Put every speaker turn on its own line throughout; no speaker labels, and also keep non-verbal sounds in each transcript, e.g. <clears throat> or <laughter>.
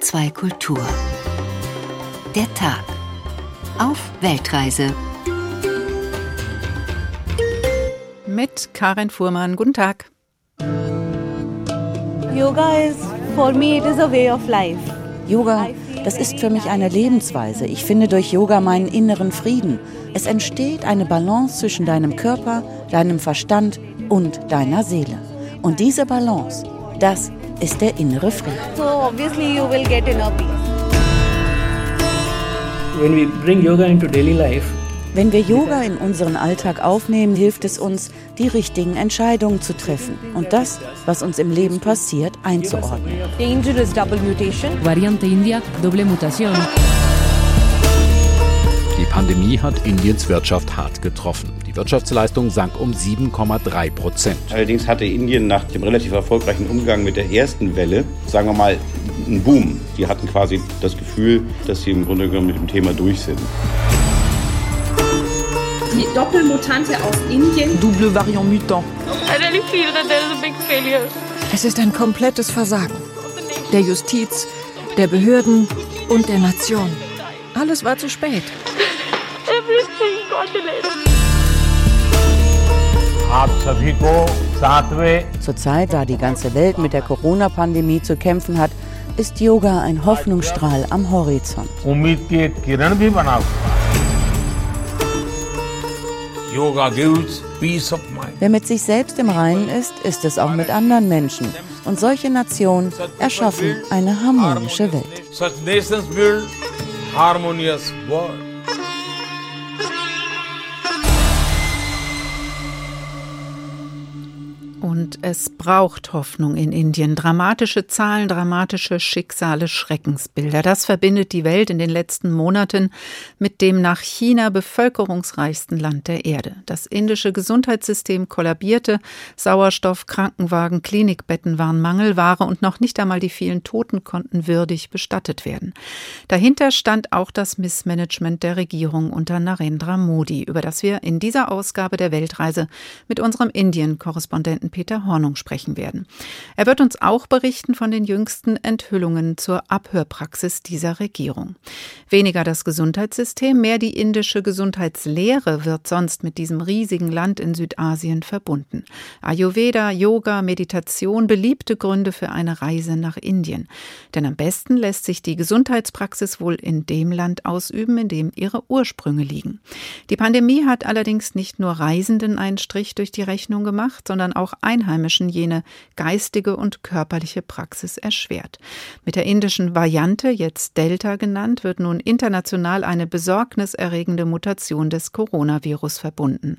HR2 Kultur. Der Tag. Auf Weltreise.
Mit Karin Fuhrmann. Guten Tag.
Yoga is for me it is a way of life.
Yoga, das ist für mich eine Lebensweise. Ich finde durch Yoga meinen inneren Frieden. Es entsteht eine Balance zwischen deinem Körper, deinem Verstand und deiner Seele. Und diese Balance, das ist der innere Frieden.
So obviously you will get inner peace.
When we bring yoga into daily life,
Wenn wir Yoga in unseren Alltag aufnehmen, hilft es uns, die richtigen Entscheidungen zu treffen und das, was uns im Leben passiert, einzuordnen.
Dangerous double mutation.
Variante India, doble mutación.
Die Pandemie hat Indiens Wirtschaft hart getroffen. Die Wirtschaftsleistung sank um 7,3 Prozent.
Allerdings hatte Indien nach dem relativ erfolgreichen Umgang mit der ersten Welle, sagen wir mal, einen Boom. Die hatten quasi das Gefühl, dass sie im Grunde genommen mit dem Thema durch sind.
Die Doppelmutante aus Indien.
Double Variant Mutant.
I really feel that there is a big failure.
Es ist ein komplettes Versagen. Der Justiz, der Behörden und der Nation. Alles war zu spät.
Everything got delayed.
Zurzeit, da die ganze Welt mit der Corona-Pandemie zu kämpfen hat, ist Yoga ein Hoffnungsstrahl am Horizont.
Yoga gives peace of mind.
Wer mit sich selbst im Reinen ist, ist es auch mit anderen Menschen. Und solche Nationen erschaffen eine harmonische Welt.
Such nations build harmonious world.
Und es braucht Hoffnung in Indien. Dramatische Zahlen, dramatische Schicksale, Schreckensbilder. Das verbindet die Welt in den letzten Monaten mit dem nach China bevölkerungsreichsten Land der Erde. Das indische Gesundheitssystem kollabierte. Sauerstoff, Krankenwagen, Klinikbetten waren Mangelware und noch nicht einmal die vielen Toten konnten würdig bestattet werden. Dahinter stand auch das Missmanagement der Regierung unter Narendra Modi, über das wir in dieser Ausgabe der Weltreise mit unserem Indien-Korrespondenten Peter Hornung sprechen werden. Er wird uns auch berichten von den jüngsten Enthüllungen zur Abhörpraxis dieser Regierung. Weniger das Gesundheitssystem, mehr die indische Gesundheitslehre wird sonst mit diesem riesigen Land in Südasien verbunden. Ayurveda, Yoga, Meditation, beliebte Gründe für eine Reise nach Indien. Denn am besten lässt sich die Gesundheitspraxis wohl in dem Land ausüben, in dem ihre Ursprünge liegen. Die Pandemie hat allerdings nicht nur Reisenden einen Strich durch die Rechnung gemacht, sondern auch Einheimischen jene geistige und körperliche Praxis erschwert. Mit der indischen Variante, jetzt Delta genannt, wird nun international eine besorgniserregende Mutation des Coronavirus verbunden.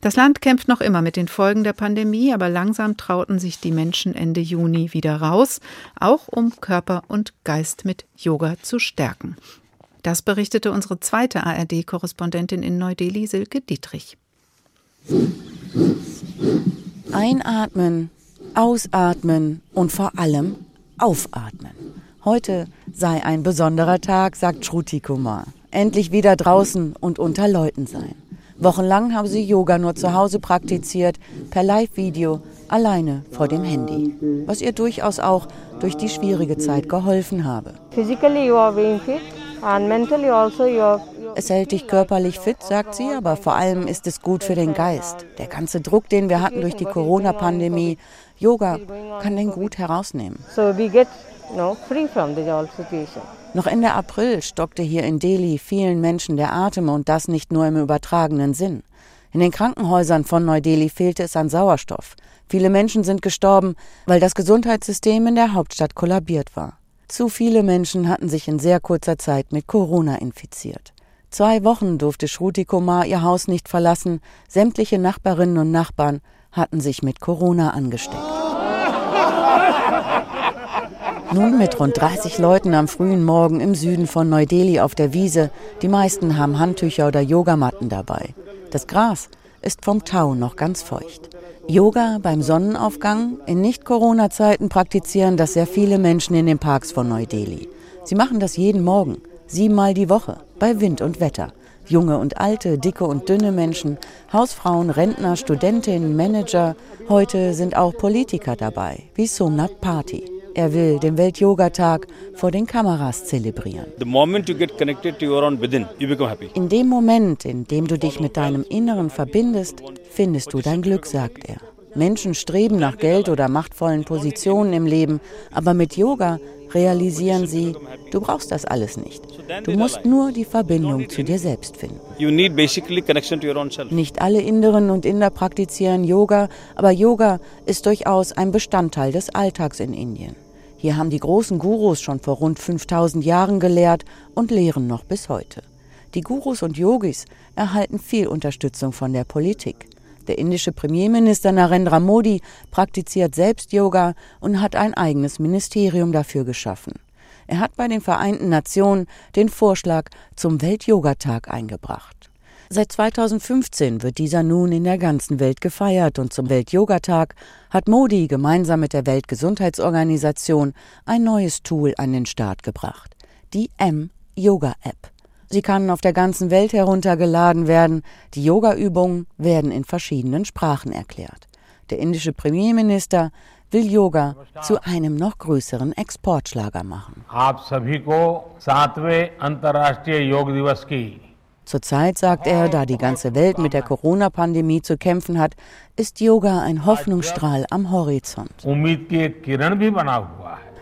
Das Land kämpft noch immer mit den Folgen der Pandemie, aber langsam trauten sich die Menschen Ende Juni wieder raus, auch um Körper und Geist mit Yoga zu stärken. Das berichtete unsere zweite ARD-Korrespondentin in Neu-Delhi, Silke Dietrich.
Einatmen, ausatmen und vor allem aufatmen. Heute sei ein besonderer Tag, sagt Shruti Kumar. Endlich wieder draußen und unter Leuten sein. Wochenlang habe sie Yoga nur zu Hause praktiziert, per Live-Video, alleine vor dem Handy. Was ihr durchaus auch durch die schwierige Zeit geholfen habe.
Physically you are being fit also
Es hält dich körperlich fit, sagt sie, aber vor allem ist es gut für den Geist. Der ganze Druck, den wir hatten durch die Corona-Pandemie, Yoga kann den gut herausnehmen. Noch Ende April stockte hier in Delhi vielen Menschen der Atem und das nicht nur im übertragenen Sinn. In den Krankenhäusern von Neu-Delhi fehlte es an Sauerstoff. Viele Menschen sind gestorben, weil das Gesundheitssystem in der Hauptstadt kollabiert war. Zu viele Menschen hatten sich in sehr kurzer Zeit mit Corona infiziert. Zwei Wochen durfte Shruti Kumar ihr Haus nicht verlassen. Sämtliche Nachbarinnen und Nachbarn hatten sich mit Corona angesteckt. Nun mit rund 30 Leuten am frühen Morgen im Süden von Neu-Delhi auf der Wiese. Die meisten haben Handtücher oder Yogamatten dabei. Das Gras ist vom Tau noch ganz feucht. Yoga beim Sonnenaufgang? In Nicht-Corona-Zeiten praktizieren das sehr viele Menschen in den Parks von Neu-Delhi. Sie machen das jeden Morgen, siebenmal die Woche, bei Wind und Wetter. Junge und alte, dicke und dünne Menschen, Hausfrauen, Rentner, Studentinnen, Manager. Heute sind auch Politiker dabei, wie Somnath Party. Er will den Welt-Yoga-Tag vor den Kameras zelebrieren. In dem Moment, in dem du dich mit deinem Inneren verbindest, findest du dein Glück, sagt er. Menschen streben nach Geld oder machtvollen Positionen im Leben, aber mit Yoga realisieren sie, du brauchst das alles nicht. Du musst nur die Verbindung zu dir selbst finden. Nicht alle Inderinnen und Inder praktizieren Yoga, aber Yoga ist durchaus ein Bestandteil des Alltags in Indien. Hier haben die großen Gurus schon vor rund 5000 Jahren gelehrt und lehren noch bis heute. Die Gurus und Yogis erhalten viel Unterstützung von der Politik. Der indische Premierminister Narendra Modi praktiziert selbst Yoga und hat ein eigenes Ministerium dafür geschaffen. Er hat bei den Vereinten Nationen den Vorschlag zum Welt-Yoga-Tag eingebracht. Seit 2015 wird dieser nun in der ganzen Welt gefeiert und zum Welt-Yoga-Tag hat Modi gemeinsam mit der Weltgesundheitsorganisation ein neues Tool an den Start gebracht, die M-Yoga-App. Sie kann auf der ganzen Welt heruntergeladen werden. Die Yoga-Übungen werden in verschiedenen Sprachen erklärt. Der indische Premierminister will Yoga zu einem noch größeren Exportschlager machen. Zurzeit sagt er, da die ganze Welt mit der Corona-Pandemie zu kämpfen hat, ist Yoga ein Hoffnungsstrahl am Horizont.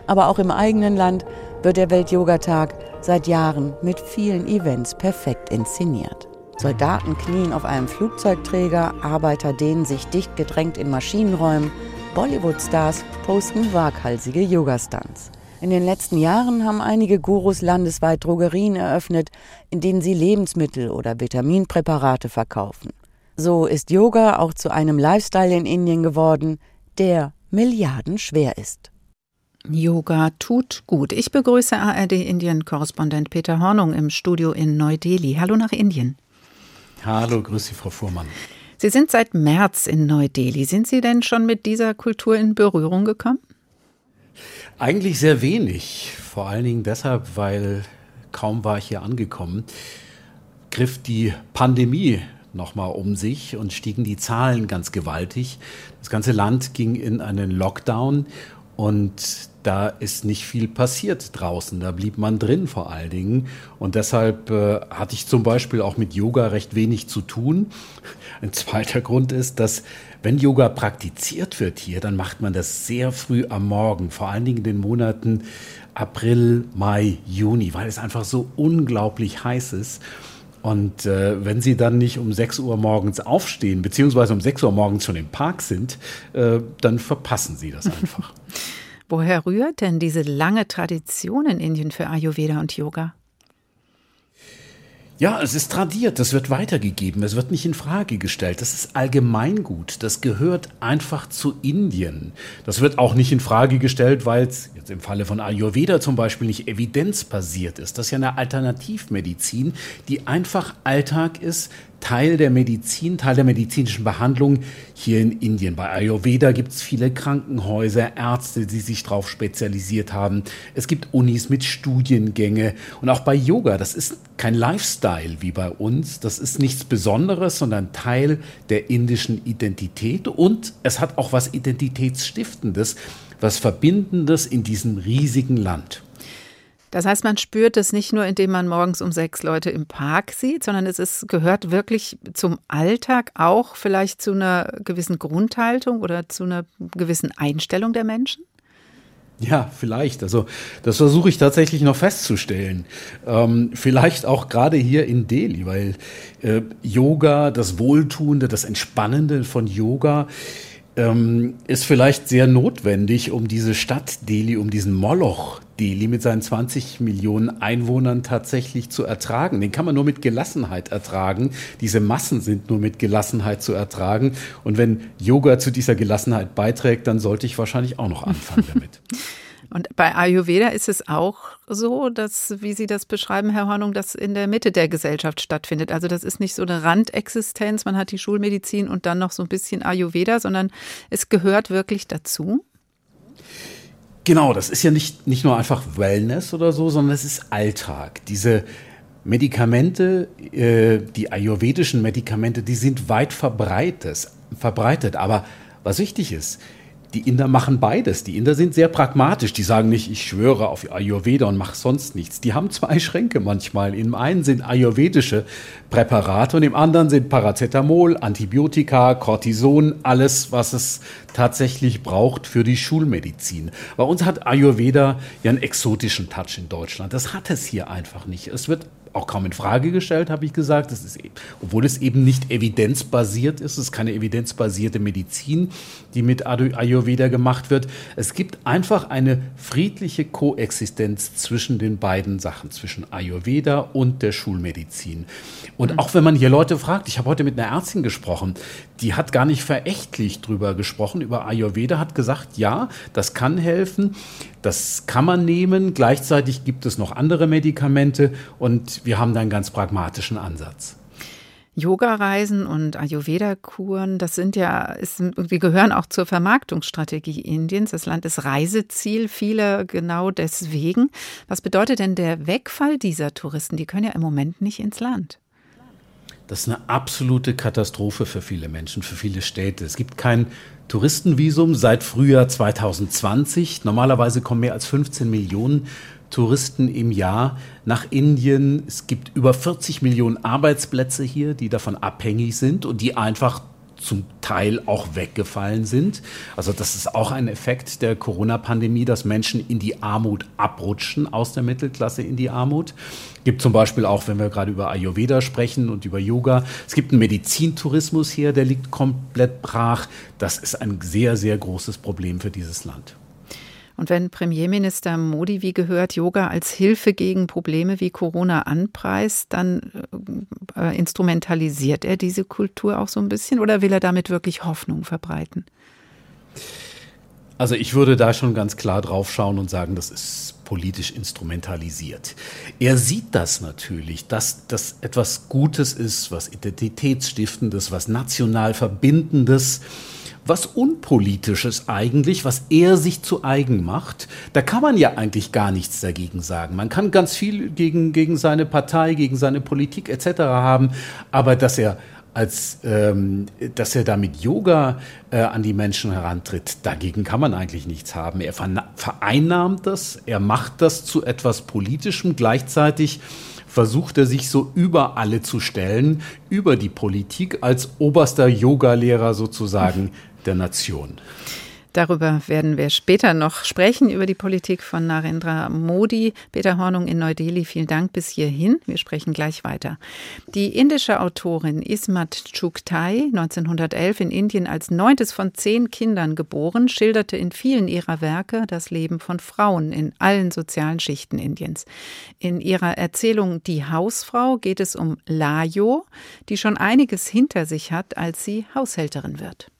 Aber auch im eigenen Land wird der Welt-Yoga-Tag seit Jahren mit vielen Events perfekt inszeniert. Soldaten knien auf einem Flugzeugträger, Arbeiter dehnen sich dicht gedrängt in Maschinenräumen, Bollywood-Stars posten waghalsige Yoga-Stunts. In den letzten Jahren haben einige Gurus landesweit Drogerien eröffnet, in denen sie Lebensmittel oder Vitaminpräparate verkaufen. So ist Yoga auch zu einem Lifestyle in Indien geworden, der milliardenschwer ist.
Yoga tut gut. Ich begrüße ARD-Indien-Korrespondent Peter Hornung im Studio in Neu-Delhi. Hallo nach Indien.
Hallo, grüß Sie, Frau Fuhrmann.
Sie sind seit März in Neu-Delhi. Sind Sie denn schon mit dieser Kultur in Berührung gekommen?
Eigentlich sehr wenig. Vor allen Dingen deshalb, weil kaum war ich hier angekommen, griff die Pandemie nochmal um sich und stiegen die Zahlen ganz gewaltig. Das ganze Land ging in einen Lockdown und da ist nicht viel passiert draußen. Da blieb man drin vor allen Dingen. Und deshalb äh, hatte ich zum Beispiel auch mit Yoga recht wenig zu tun. <laughs> Ein zweiter Grund ist, dass wenn Yoga praktiziert wird hier, dann macht man das sehr früh am Morgen, vor allen Dingen in den Monaten April, Mai, Juni, weil es einfach so unglaublich heiß ist. Und äh, wenn Sie dann nicht um 6 Uhr morgens aufstehen, beziehungsweise um 6 Uhr morgens schon im Park sind, äh, dann verpassen Sie das einfach. <laughs>
Woher rührt denn diese lange Tradition in Indien für Ayurveda und Yoga?
Ja, es ist tradiert, das wird weitergegeben, es wird nicht in Frage gestellt. Das ist Allgemeingut, das gehört einfach zu Indien. Das wird auch nicht in Frage gestellt, weil es jetzt im Falle von Ayurveda zum Beispiel nicht evidenzbasiert ist. Das ist ja eine Alternativmedizin, die einfach Alltag ist, Teil der Medizin, Teil der medizinischen Behandlung hier in Indien. Bei Ayurveda gibt es viele Krankenhäuser, Ärzte, die sich darauf spezialisiert haben. Es gibt Unis mit Studiengänge. Und auch bei Yoga, das ist kein Lifestyle wie bei uns. Das ist nichts Besonderes, sondern Teil der indischen Identität. Und es hat auch was Identitätsstiftendes, was Verbindendes in diesem riesigen Land.
Das heißt, man spürt es nicht nur, indem man morgens um sechs Leute im Park sieht, sondern es ist, gehört wirklich zum Alltag auch vielleicht zu einer gewissen Grundhaltung oder zu einer gewissen Einstellung der Menschen?
Ja, vielleicht. Also das versuche ich tatsächlich noch festzustellen. Ähm, vielleicht auch gerade hier in Delhi, weil äh, Yoga, das Wohltuende, das Entspannende von Yoga ähm, ist vielleicht sehr notwendig, um diese Stadt Delhi, um diesen Moloch Delhi mit seinen 20 Millionen Einwohnern tatsächlich zu ertragen. Den kann man nur mit Gelassenheit ertragen. Diese Massen sind nur mit Gelassenheit zu ertragen. Und wenn Yoga zu dieser Gelassenheit beiträgt, dann sollte ich wahrscheinlich auch noch anfangen <laughs> damit.
Und bei Ayurveda ist es auch so, dass, wie Sie das beschreiben, Herr Hornung, das in der Mitte der Gesellschaft stattfindet. Also das ist nicht so eine Randexistenz, man hat die Schulmedizin und dann noch so ein bisschen Ayurveda, sondern es gehört wirklich dazu.
Genau, das ist ja nicht, nicht nur einfach Wellness oder so, sondern es ist Alltag. Diese Medikamente, äh, die ayurvedischen Medikamente, die sind weit verbreitet, verbreitet. Aber was wichtig ist, die Inder machen beides. Die Inder sind sehr pragmatisch. Die sagen nicht, ich schwöre auf Ayurveda und mache sonst nichts. Die haben zwei <laughs> Schränke manchmal. Im einen sind ayurvedische Präparate und im anderen sind Paracetamol, Antibiotika, Cortison, alles, was es tatsächlich braucht für die Schulmedizin. Bei uns hat Ayurveda ja einen exotischen Touch in Deutschland. Das hat es hier einfach nicht. Es wird auch kaum in Frage gestellt, habe ich gesagt. Das ist, e-, obwohl es eben nicht evidenzbasiert ist. Es ist keine evidenzbasierte Medizin, die mit Ayurveda gemacht wird. Es gibt einfach eine friedliche Koexistenz zwischen den beiden Sachen, zwischen Ayurveda und der Schulmedizin. Und auch wenn man hier Leute fragt, ich habe heute mit einer Ärztin gesprochen, die hat gar nicht verächtlich drüber gesprochen, über Ayurveda, hat gesagt, ja, das kann helfen, das kann man nehmen. Gleichzeitig gibt es noch andere Medikamente und wir haben da einen ganz pragmatischen Ansatz.
Yoga-Reisen und Ayurveda-Kuren, das sind ja, ist, die gehören auch zur Vermarktungsstrategie Indiens. Das Land ist Reiseziel vieler genau deswegen. Was bedeutet denn der Wegfall dieser Touristen? Die können ja im Moment nicht ins Land.
Das ist eine absolute Katastrophe für viele Menschen, für viele Städte. Es gibt kein Touristenvisum seit Frühjahr 2020. Normalerweise kommen mehr als 15 Millionen Touristen im Jahr nach Indien. Es gibt über 40 Millionen Arbeitsplätze hier, die davon abhängig sind und die einfach zum Teil auch weggefallen sind. Also das ist auch ein Effekt der Corona-Pandemie, dass Menschen in die Armut abrutschen, aus der Mittelklasse in die Armut. Es gibt zum Beispiel auch, wenn wir gerade über Ayurveda sprechen und über Yoga, es gibt einen Medizintourismus hier, der liegt komplett brach. Das ist ein sehr, sehr großes Problem für dieses Land.
Und wenn Premierminister Modi, wie gehört, Yoga als Hilfe gegen Probleme wie Corona anpreist, dann äh, instrumentalisiert er diese Kultur auch so ein bisschen oder will er damit wirklich Hoffnung verbreiten?
Also ich würde da schon ganz klar drauf schauen und sagen, das ist politisch instrumentalisiert. Er sieht das natürlich, dass das etwas Gutes ist, was Identitätsstiftendes, was national Verbindendes was Unpolitisches eigentlich, was er sich zu eigen macht. Da kann man ja eigentlich gar nichts dagegen sagen. Man kann ganz viel gegen, gegen seine Partei, gegen seine Politik etc. haben, aber dass er als ähm, dass er da mit Yoga äh, an die Menschen herantritt, dagegen kann man eigentlich nichts haben. Er vereinnahmt das, er macht das zu etwas Politischem, gleichzeitig versucht er sich so über alle zu stellen, über die Politik als oberster Yogalehrer sozusagen <laughs> der Nation.
Darüber werden wir später noch sprechen, über die Politik von Narendra Modi. Peter Hornung in Neu-Delhi, vielen Dank bis hierhin. Wir sprechen gleich weiter. Die indische Autorin Ismat Chugtai, 1911 in Indien als neuntes von zehn Kindern geboren, schilderte in vielen ihrer Werke das Leben von Frauen in allen sozialen Schichten Indiens. In ihrer Erzählung Die Hausfrau geht es um Lajo, die schon einiges hinter sich hat, als sie Haushälterin wird.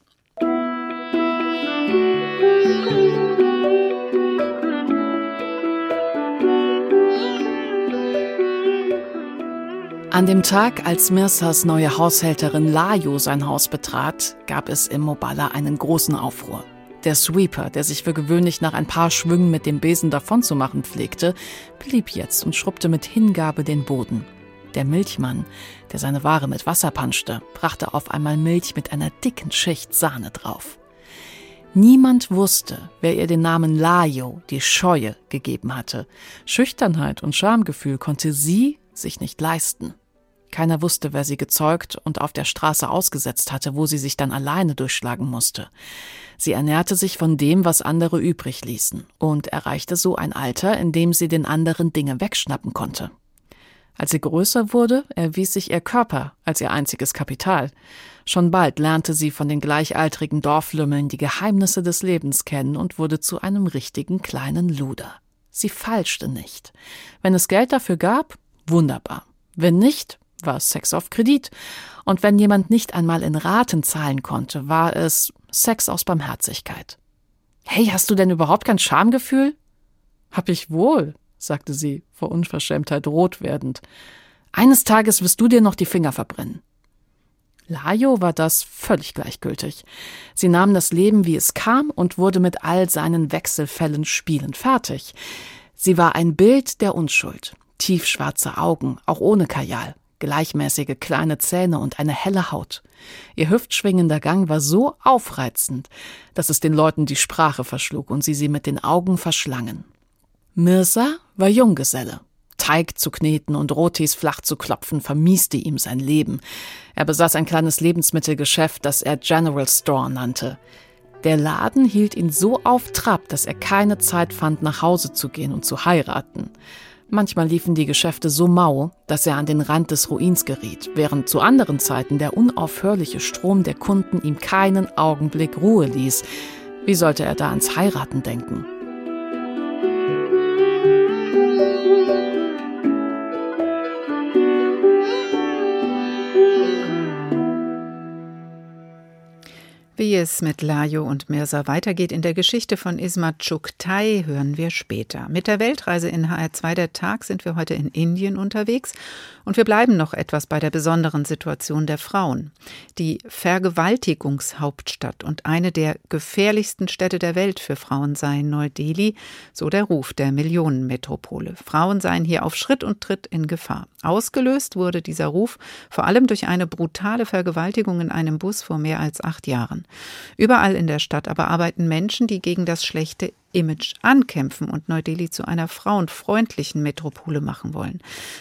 An dem Tag, als Mirsas neue Haushälterin Lajo sein Haus betrat, gab es im Mobala einen großen Aufruhr. Der Sweeper, der sich für gewöhnlich nach ein paar Schwüngen mit dem Besen davonzumachen pflegte, blieb jetzt und schrubbte mit Hingabe den Boden. Der Milchmann, der seine Ware mit Wasser panschte, brachte auf einmal Milch mit einer dicken Schicht Sahne drauf. Niemand wusste, wer ihr den Namen Lajo, die Scheue, gegeben hatte. Schüchternheit und Schamgefühl konnte sie sich nicht leisten. Keiner wusste, wer sie gezeugt und auf der Straße ausgesetzt hatte, wo sie sich dann alleine durchschlagen musste. Sie ernährte sich von dem, was andere übrig ließen, und erreichte so ein Alter, in dem sie den anderen Dinge wegschnappen konnte. Als sie größer wurde, erwies sich ihr Körper als ihr einziges Kapital. Schon bald lernte sie von den gleichaltrigen Dorflümmeln die Geheimnisse des Lebens kennen und wurde zu einem richtigen kleinen Luder. Sie falschte nicht. Wenn es Geld dafür gab, wunderbar. Wenn nicht, war es Sex auf Kredit. Und wenn jemand nicht einmal in Raten zahlen konnte, war es Sex aus Barmherzigkeit. Hey, hast du denn überhaupt kein Schamgefühl? Hab ich wohl, sagte sie, vor Unverschämtheit rot werdend. Eines Tages wirst du dir noch die Finger verbrennen. Lajo war das völlig gleichgültig. Sie nahm das Leben, wie es kam, und wurde mit all seinen Wechselfällen spielend fertig. Sie war ein Bild der Unschuld. Tiefschwarze Augen, auch ohne Kajal, gleichmäßige kleine Zähne und eine helle Haut. Ihr hüftschwingender Gang war so aufreizend, dass es den Leuten die Sprache verschlug und sie sie mit den Augen verschlangen. Mirza war Junggeselle. Teig zu kneten und Rotis flach zu klopfen vermieste ihm sein Leben. Er besaß ein kleines Lebensmittelgeschäft, das er General Store nannte. Der Laden hielt ihn so auf Trab, dass er keine Zeit fand, nach Hause zu gehen und zu heiraten. Manchmal liefen die Geschäfte so mau, dass er an den Rand des Ruins geriet, während zu anderen Zeiten der unaufhörliche Strom der Kunden ihm keinen Augenblick Ruhe ließ. Wie sollte er da ans Heiraten denken?
Wie es mit Lajo und Mirza weitergeht in der Geschichte von Ismat Chuktai, hören wir später. Mit der Weltreise in HR2 der Tag sind wir heute in Indien unterwegs und wir bleiben noch etwas bei der besonderen Situation der Frauen. Die Vergewaltigungshauptstadt und eine der gefährlichsten Städte der Welt für Frauen sei Neu-Delhi, so der Ruf der Millionenmetropole. Frauen seien hier auf Schritt und Tritt in Gefahr. Ausgelöst wurde dieser Ruf vor allem durch eine brutale Vergewaltigung in einem Bus vor mehr als acht Jahren. Überall in der Stadt aber arbeiten Menschen, die gegen das schlechte Image ankämpfen und Neu-Delhi zu einer frauenfreundlichen Metropole machen wollen.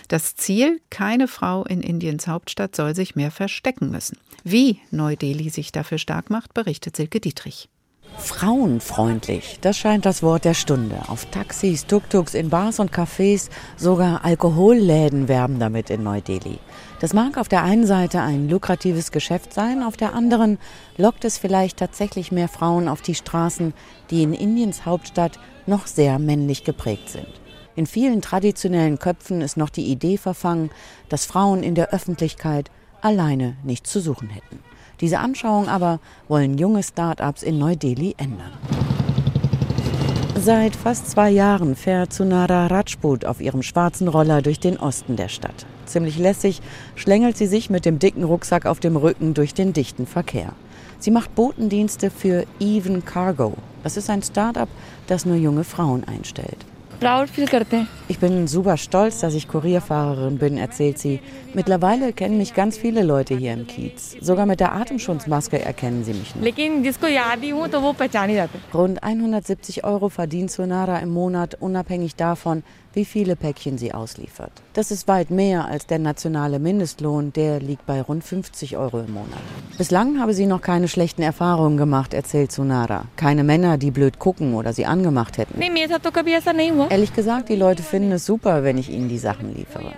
Das Ziel, keine Frau in Indiens Hauptstadt soll sich mehr verstecken müssen. Wie Neu-Delhi sich dafür stark macht, berichtet Silke Dietrich.
Frauenfreundlich, das scheint das Wort der Stunde. Auf Taxis, Tuk-Tuks, in Bars und Cafés, sogar Alkoholläden werben damit in Neu-Delhi. Das mag auf der einen Seite ein lukratives Geschäft sein, auf der anderen lockt es vielleicht tatsächlich mehr Frauen auf die Straßen, die in Indiens Hauptstadt noch sehr männlich geprägt sind. In vielen traditionellen Köpfen ist noch die Idee verfangen, dass Frauen in der Öffentlichkeit alleine nichts zu suchen hätten. Diese Anschauung aber wollen junge Start-ups in Neu-Delhi ändern. Seit fast zwei Jahren fährt Sunara Rajput auf ihrem schwarzen Roller durch den Osten der Stadt. Ziemlich lässig schlängelt sie sich mit dem dicken Rucksack auf dem Rücken durch den dichten Verkehr. Sie macht Botendienste für Even Cargo. Das ist ein Start-up, das nur junge Frauen einstellt. Ich bin super stolz, dass ich Kurierfahrerin bin, erzählt sie. Mittlerweile kennen mich ganz viele Leute hier im Kiez. Sogar mit der Atemschutzmaske erkennen sie mich noch. Rund 170 Euro verdient Sonara im Monat, unabhängig davon, wie viele Päckchen sie ausliefert. Das ist weit mehr als der nationale Mindestlohn, der liegt bei rund 50 Euro im Monat. Bislang habe sie noch keine schlechten Erfahrungen gemacht, erzählt Sunara. Keine Männer, die blöd gucken oder sie angemacht hätten. Ehrlich gesagt, die Leute finden es super, wenn ich ihnen die Sachen liefere.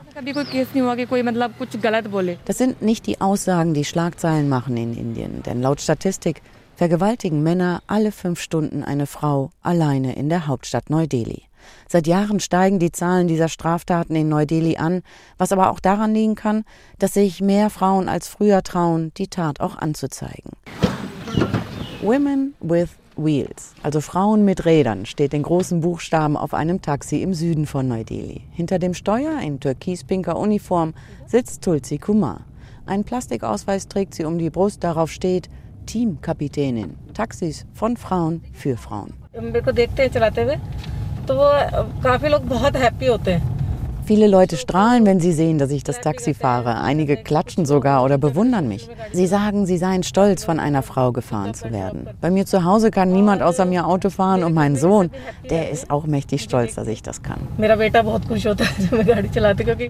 Das sind nicht die Aussagen, die Schlagzeilen machen in Indien, denn laut Statistik vergewaltigen Männer alle fünf Stunden eine Frau alleine in der Hauptstadt Neu-Delhi. Seit Jahren steigen die Zahlen dieser Straftaten in Neu-Delhi an, was aber auch daran liegen kann, dass sich mehr Frauen als früher trauen, die Tat auch anzuzeigen. Women with Wheels, also Frauen mit Rädern, steht in großen Buchstaben auf einem Taxi im Süden von Neu-Delhi. Hinter dem Steuer in türkispinker Uniform sitzt Tulsi Kumar. Einen Plastikausweis trägt sie um die Brust, darauf steht Teamkapitänin. Taxis von Frauen für Frauen. Viele Leute strahlen, wenn sie sehen, dass ich das Taxi fahre. Einige klatschen sogar oder bewundern mich. Sie sagen, sie seien stolz, von einer Frau gefahren zu werden. Bei mir zu Hause kann niemand außer mir Auto fahren und mein Sohn, der ist auch mächtig stolz, dass ich das kann.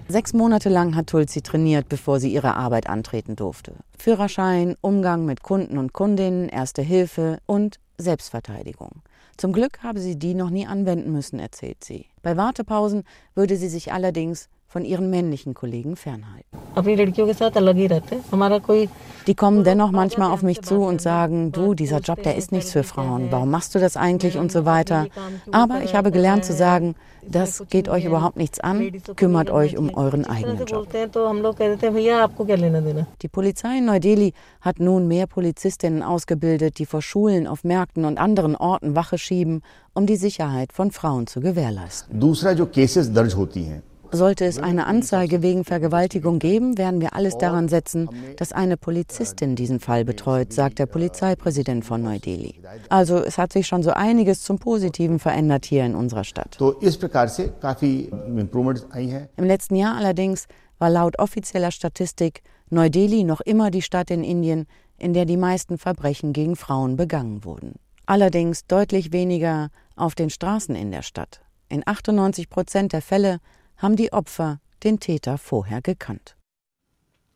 Sechs Monate lang hat Tulsi trainiert, bevor sie ihre Arbeit antreten durfte. Führerschein, Umgang mit Kunden und Kundinnen, Erste Hilfe und Selbstverteidigung. Zum Glück habe sie die noch nie anwenden müssen, erzählt sie. Bei Wartepausen würde sie sich allerdings von ihren männlichen Kollegen fernhalten. Die kommen dennoch manchmal auf mich zu und sagen, du, dieser Job, der ist nichts für Frauen, warum machst du das eigentlich und so weiter. Aber ich habe gelernt zu sagen, das geht euch überhaupt nichts an, kümmert euch um euren eigenen Job. Die Polizei in Neu-Delhi hat nun mehr Polizistinnen ausgebildet, die vor Schulen, auf Märkten und anderen Orten Wache schieben, um die Sicherheit von Frauen zu gewährleisten. Sollte es eine Anzeige wegen Vergewaltigung geben, werden wir alles daran setzen, dass eine Polizistin diesen Fall betreut, sagt der Polizeipräsident von Neu-Delhi. Also es hat sich schon so einiges zum Positiven verändert hier in unserer Stadt. Im letzten Jahr allerdings war laut offizieller Statistik Neu-Delhi noch immer die Stadt in Indien, in der die meisten Verbrechen gegen Frauen begangen wurden. Allerdings deutlich weniger auf den Straßen in der Stadt. In 98 Prozent der Fälle haben die Opfer den Täter vorher gekannt.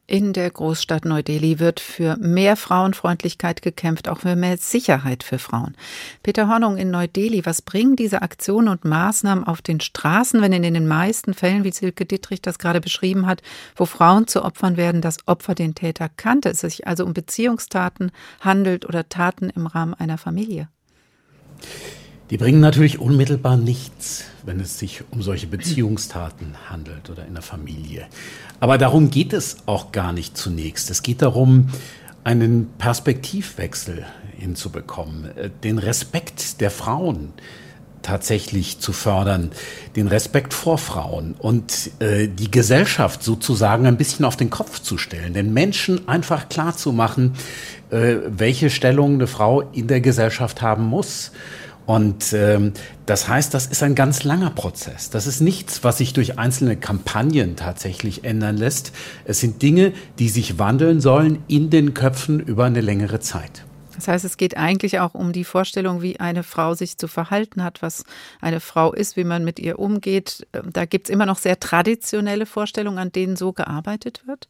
In der Großstadt Neu-Delhi wird für mehr Frauenfreundlichkeit gekämpft, auch für mehr Sicherheit für Frauen. Peter Hornung in Neu-Delhi, was bringen diese Aktionen und Maßnahmen auf den Straßen, wenn in den meisten Fällen, wie Silke Dittrich das gerade beschrieben hat, wo Frauen zu Opfern werden, das Opfer den Täter kannte, es sich also um Beziehungstaten handelt oder Taten im Rahmen einer Familie?
Die bringen natürlich unmittelbar nichts, wenn es sich um solche Beziehungstaten handelt oder in der Familie. Aber darum geht es auch gar nicht zunächst. Es geht darum, einen Perspektivwechsel hinzubekommen, äh, den Respekt der Frauen tatsächlich zu fördern, den Respekt vor Frauen und äh, die Gesellschaft sozusagen ein bisschen auf den Kopf zu stellen, den Menschen einfach klar zu machen, äh, welche Stellung eine Frau in der Gesellschaft haben muss. Und ähm, das heißt, das ist ein ganz langer Prozess. Das ist nichts, was sich durch einzelne Kampagnen tatsächlich ändern lässt. Es sind Dinge, die sich wandeln sollen in den Köpfen über eine längere Zeit.
Das heißt, es geht eigentlich auch um die Vorstellung, wie eine Frau sich zu verhalten hat, was eine Frau ist, wie man mit ihr umgeht. Da gibt es immer noch sehr traditionelle Vorstellungen, an denen so gearbeitet wird.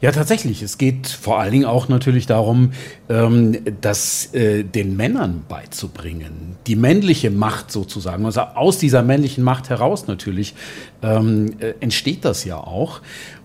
Ja, tatsächlich. Es geht vor allen Dingen auch natürlich darum, ähm, das äh, den Männern beizubringen. Die männliche Macht sozusagen. Also aus dieser männlichen Macht heraus natürlich ähm, äh, entsteht das ja auch.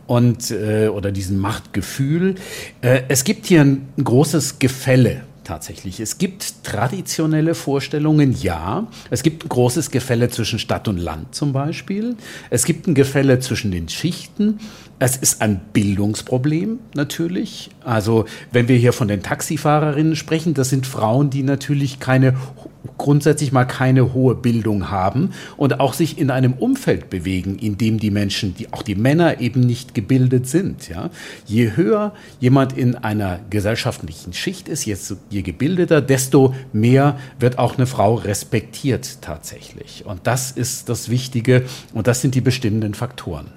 Und, äh, oder diesen Machtgefühl. Äh, es gibt hier ein großes Gefälle tatsächlich. Es gibt traditionelle Vorstellungen, ja. Es gibt ein großes Gefälle zwischen Stadt und Land zum Beispiel. Es gibt ein Gefälle zwischen den Schichten. Es ist ein Bildungsproblem natürlich. Also wenn wir hier von den Taxifahrerinnen sprechen, das sind Frauen, die natürlich keine grundsätzlich mal keine hohe Bildung haben und auch sich in einem Umfeld bewegen, in dem die Menschen, die auch die Männer eben nicht gebildet sind. Ja? Je höher jemand in einer gesellschaftlichen Schicht ist, jetzt, je gebildeter, desto mehr wird auch eine Frau respektiert tatsächlich. Und das ist das Wichtige und das sind die bestimmenden Faktoren.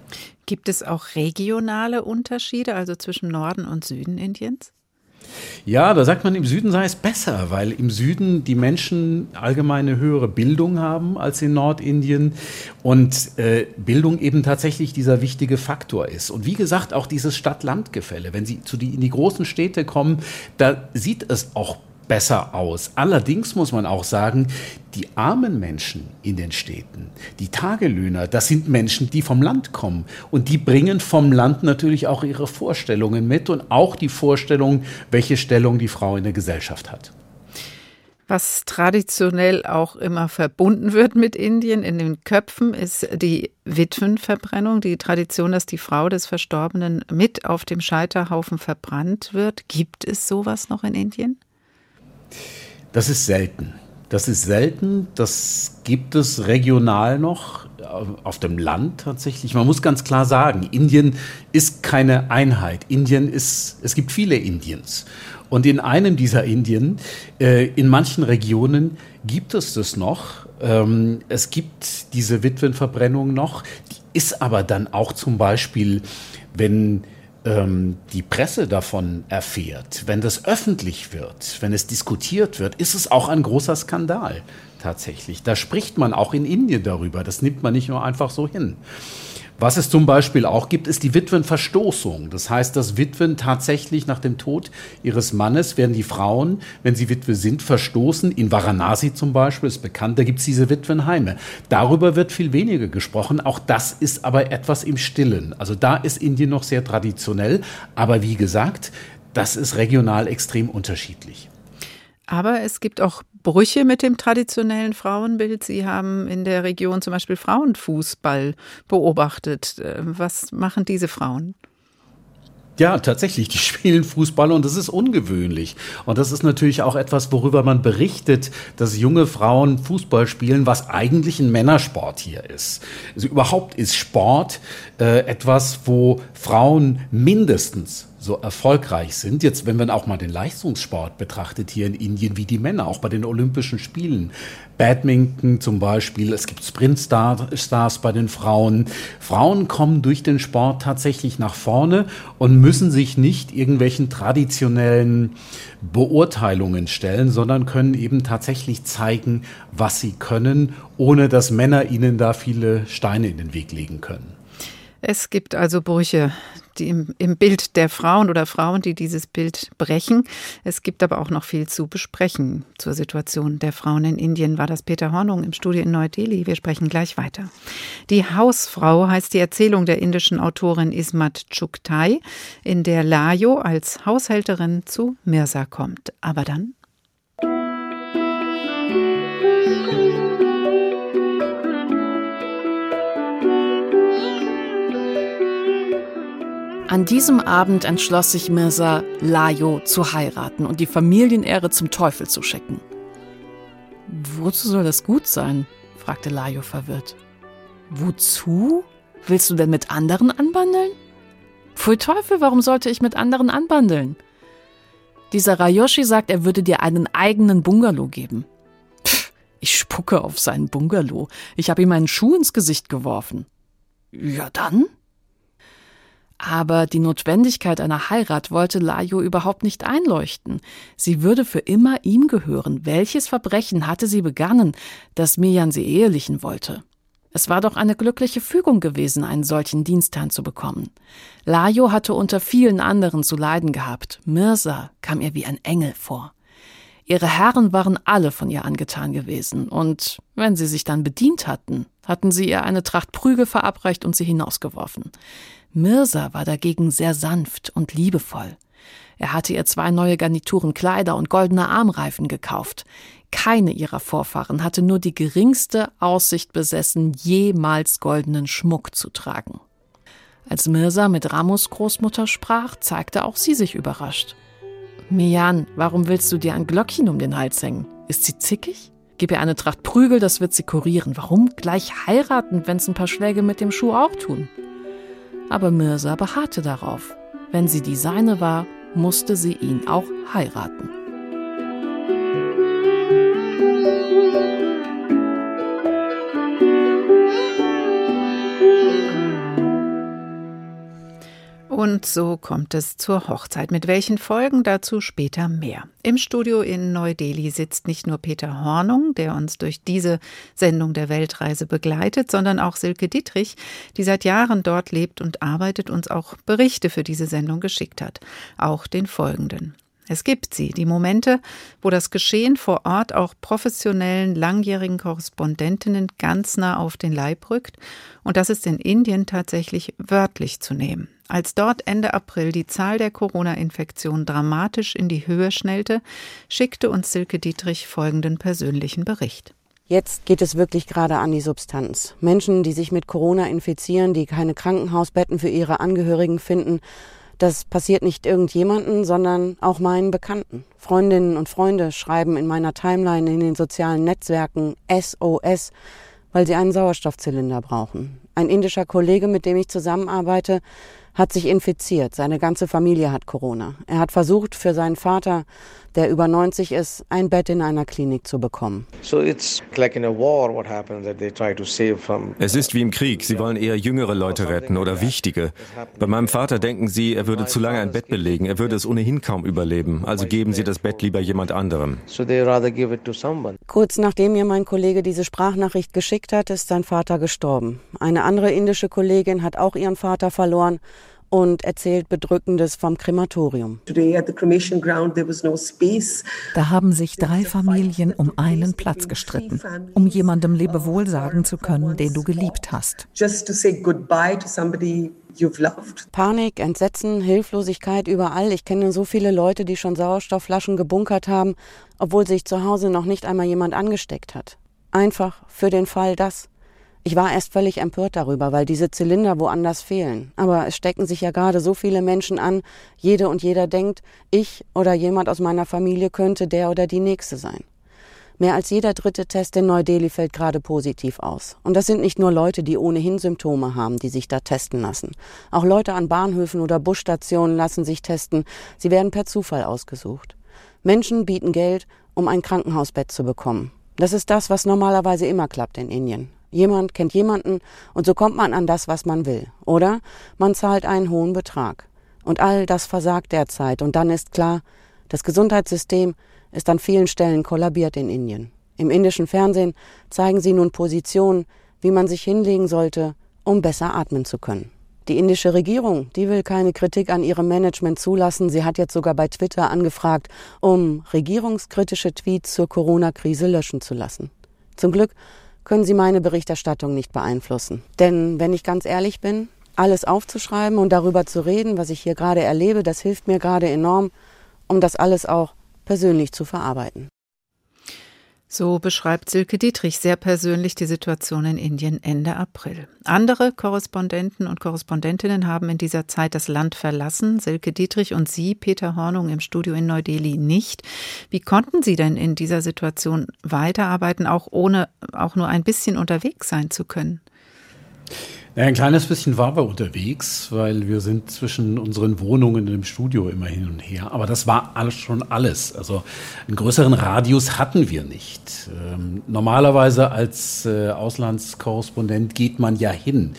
Gibt es auch regionale Unterschiede, also zwischen Norden und Süden Indiens?
Ja, da sagt man, im Süden sei es besser, weil im Süden die Menschen allgemeine höhere Bildung haben als in Nordindien und äh, Bildung eben tatsächlich dieser wichtige Faktor ist. Und wie gesagt, auch dieses Stadt-Land-Gefälle. Wenn Sie zu die, in die großen Städte kommen, da sieht es auch besser aus. Allerdings muss man auch sagen, die armen Menschen in den Städten, die Tagelöhner, das sind Menschen, die vom Land kommen. Und die bringen vom Land natürlich auch ihre Vorstellungen mit und auch die Vorstellung, welche Stellung die Frau in der Gesellschaft hat.
Was traditionell auch immer verbunden wird mit Indien in den Köpfen, ist die Witwenverbrennung, die Tradition, dass die Frau des Verstorbenen mit auf dem Scheiterhaufen verbrannt wird. Gibt es sowas noch in Indien?
Das ist selten. Das ist selten. Das gibt es regional noch auf dem Land tatsächlich. Man muss ganz klar sagen, Indien ist keine Einheit. Indien ist, es gibt viele Indiens. Und in einem dieser Indien, äh, in manchen Regionen gibt es das noch. Ähm, es gibt diese Witwenverbrennung noch. Die ist aber dann auch zum Beispiel, wenn ähm, die Presse davon erfährt, wenn das öffentlich wird, wenn es diskutiert wird, ist es auch ein großer Skandal tatsächlich. Da spricht man auch in Indien darüber. Das nimmt man nicht nur einfach so hin. Was es zum Beispiel auch gibt, ist die Witwenverstoßung. Das heißt, dass Witwen tatsächlich nach dem Tod ihres Mannes werden die Frauen, wenn sie Witwe sind, verstoßen. In Varanasi zum Beispiel ist bekannt, da gibt es diese Witwenheime. Darüber wird viel weniger gesprochen. Auch das ist aber etwas im Stillen. Also da ist Indien noch sehr traditionell. Aber wie gesagt, das ist regional extrem unterschiedlich.
Aber es gibt auch Brüche mit dem traditionellen Frauenbild. Sie haben in der Region zum Beispiel Frauenfußball beobachtet. Äh, was machen diese Frauen?
Ja, tatsächlich, die <laughs> spielen Fußball und das ist ungewöhnlich. Und das ist natürlich auch etwas, worüber man berichtet, dass junge Frauen Fußball spielen, was eigentlich ein Männersport hier ist. Also überhaupt ist Sport äh, etwas, wo Frauen mindestens so erfolgreich sind. Jetzt, wenn man auch mal den Leistungssport betrachtet hier in Indien, wie die Männer, auch bei den Olympischen Spielen. Badminton zum Beispiel, es gibt Sprintstars bei den Frauen. Frauen kommen durch den Sport tatsächlich nach vorne und müssen sich nicht irgendwelchen traditionellen Beurteilungen stellen, sondern können eben tatsächlich zeigen, was sie können, ohne dass Männer ihnen da viele Steine in den Weg legen können.
Es gibt also Brüche die im, Bild der Frauen oder Frauen, die dieses Bild brechen. Es gibt aber auch noch viel zu besprechen zur Situation der Frauen in Indien. War das Peter Hornung im Studio in Neu-Delhi? Wir sprechen gleich weiter. Die Hausfrau heißt die Erzählung der indischen Autorin Ismat Chuktai, in der Lajo als Haushälterin zu Mirza kommt. Aber dann
An diesem Abend entschloss sich Mirza, Lajo zu heiraten und die Familienehre zum Teufel zu schicken. Wozu soll das gut sein? fragte Lajo verwirrt. Wozu? Willst du denn mit anderen anbandeln? Pfui Teufel, warum sollte ich mit anderen anbandeln? Dieser Rayoshi sagt, er würde dir einen eigenen Bungalow geben. Pff, ich spucke auf seinen Bungalow. Ich habe ihm einen Schuh ins Gesicht geworfen. Ja dann? Aber die Notwendigkeit einer Heirat wollte Lajo überhaupt nicht einleuchten. Sie würde für immer ihm gehören. Welches Verbrechen hatte sie begangen, dass Mian sie ehelichen wollte? Es war doch eine glückliche Fügung gewesen, einen solchen Dienstherrn zu bekommen. Lajo hatte unter vielen anderen zu leiden gehabt. Mirza kam ihr wie ein Engel vor. Ihre Herren waren alle von ihr angetan gewesen, und wenn sie sich dann bedient hatten, hatten sie ihr eine Tracht Prügel verabreicht und sie hinausgeworfen. Mirza war dagegen sehr sanft und liebevoll. Er hatte ihr zwei neue Garnituren Kleider und goldene Armreifen gekauft. Keine ihrer Vorfahren hatte nur die geringste Aussicht besessen, jemals goldenen Schmuck zu tragen. Als Mirza mit Ramos Großmutter sprach, zeigte auch sie sich überrascht. Mian, warum willst du dir ein Glöckchen um den Hals hängen? Ist sie zickig? Gib ihr eine Tracht Prügel, das wird sie kurieren. Warum gleich heiraten, wenn's ein paar Schläge mit dem Schuh auch tun? Aber Mirza beharrte darauf. Wenn sie die seine war, musste sie ihn auch heiraten.
Und so kommt es zur Hochzeit. Mit welchen Folgen dazu später mehr. Im Studio in Neu-Delhi sitzt nicht nur Peter Hornung, der uns durch diese Sendung der Weltreise begleitet, sondern auch Silke Dietrich, die seit Jahren dort lebt und arbeitet, uns auch Berichte für diese Sendung geschickt hat. Auch den folgenden. Es gibt sie, die Momente, wo das Geschehen vor Ort auch professionellen, langjährigen Korrespondentinnen ganz nah auf den Leib rückt. Und das ist in Indien tatsächlich wörtlich zu nehmen. Als dort Ende April die Zahl der Corona-Infektionen dramatisch in die Höhe schnellte, schickte uns Silke Dietrich folgenden persönlichen Bericht.
Jetzt geht es wirklich gerade an die Substanz. Menschen, die sich mit Corona infizieren, die keine Krankenhausbetten für ihre Angehörigen finden, das passiert nicht irgendjemanden, sondern auch meinen Bekannten. Freundinnen und Freunde schreiben in meiner Timeline in den sozialen Netzwerken SOS, weil sie einen Sauerstoffzylinder brauchen. Ein indischer Kollege, mit dem ich zusammenarbeite, hat sich infiziert. Seine ganze Familie hat Corona. Er hat versucht, für seinen Vater, der über 90 ist, ein Bett in einer Klinik zu bekommen.
Es ist wie im Krieg. Sie wollen eher jüngere Leute retten oder wichtige. Bei meinem Vater denken sie, er würde zu lange ein Bett belegen. Er würde es ohnehin kaum überleben. Also geben sie das Bett lieber jemand anderem.
Kurz nachdem mir mein Kollege diese Sprachnachricht geschickt hat, ist sein Vater gestorben. Eine andere indische Kollegin hat auch ihren Vater verloren und erzählt Bedrückendes vom Krematorium.
Da haben sich drei Familien um einen Platz gestritten, um jemandem Lebewohl sagen zu können, den du geliebt hast.
Panik, Entsetzen, Hilflosigkeit überall. Ich kenne so viele Leute, die schon Sauerstoffflaschen gebunkert haben, obwohl sich zu Hause noch nicht einmal jemand angesteckt hat. Einfach für den Fall, dass. Ich war erst völlig empört darüber, weil diese Zylinder woanders fehlen. Aber es stecken sich ja gerade so viele Menschen an. Jede und jeder denkt, ich oder jemand aus meiner Familie könnte der oder die Nächste sein. Mehr als jeder dritte Test in Neu-Delhi fällt gerade positiv aus. Und das sind nicht nur Leute, die ohnehin Symptome haben, die sich da testen lassen. Auch Leute an Bahnhöfen oder Busstationen lassen sich testen. Sie werden per Zufall ausgesucht. Menschen bieten Geld, um ein Krankenhausbett zu bekommen. Das ist das, was normalerweise immer klappt in Indien. Jemand kennt jemanden und so kommt man an das, was man will. Oder man zahlt einen hohen Betrag. Und all das versagt derzeit. Und dann ist klar, das Gesundheitssystem ist an vielen Stellen kollabiert in Indien. Im indischen Fernsehen zeigen sie nun Positionen, wie man sich hinlegen sollte, um besser atmen zu können. Die indische Regierung, die will keine Kritik an ihrem Management zulassen. Sie hat jetzt sogar bei Twitter angefragt, um regierungskritische Tweets zur Corona-Krise löschen zu lassen. Zum Glück können sie meine Berichterstattung nicht beeinflussen. Denn wenn ich ganz ehrlich bin, alles aufzuschreiben und darüber zu reden, was ich hier gerade erlebe, das hilft mir gerade enorm, um das alles auch persönlich zu verarbeiten.
So beschreibt Silke Dietrich sehr persönlich die Situation in Indien Ende April. Andere Korrespondenten und Korrespondentinnen haben in dieser Zeit das Land verlassen. Silke Dietrich und Sie, Peter Hornung, im Studio in Neu-Delhi nicht. Wie konnten Sie denn in dieser Situation weiterarbeiten, auch ohne auch nur ein bisschen unterwegs sein zu können?
Ein kleines bisschen waren wir unterwegs, weil wir sind zwischen unseren Wohnungen dem Studio immer hin und her. Aber das war alles schon alles. Also einen größeren Radius hatten wir nicht. Ähm, normalerweise als äh, Auslandskorrespondent geht man ja hin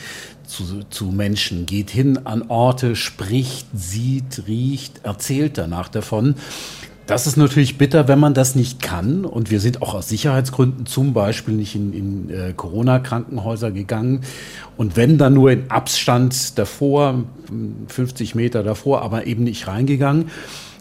zu, zu Menschen, geht hin an Orte, spricht, sieht, riecht, erzählt danach davon. Das ist natürlich bitter, wenn man das nicht kann. Und wir sind auch aus Sicherheitsgründen zum Beispiel nicht in, in äh, Corona-Krankenhäuser gegangen. Und wenn dann nur in Abstand davor, 50 Meter davor, aber eben nicht reingegangen.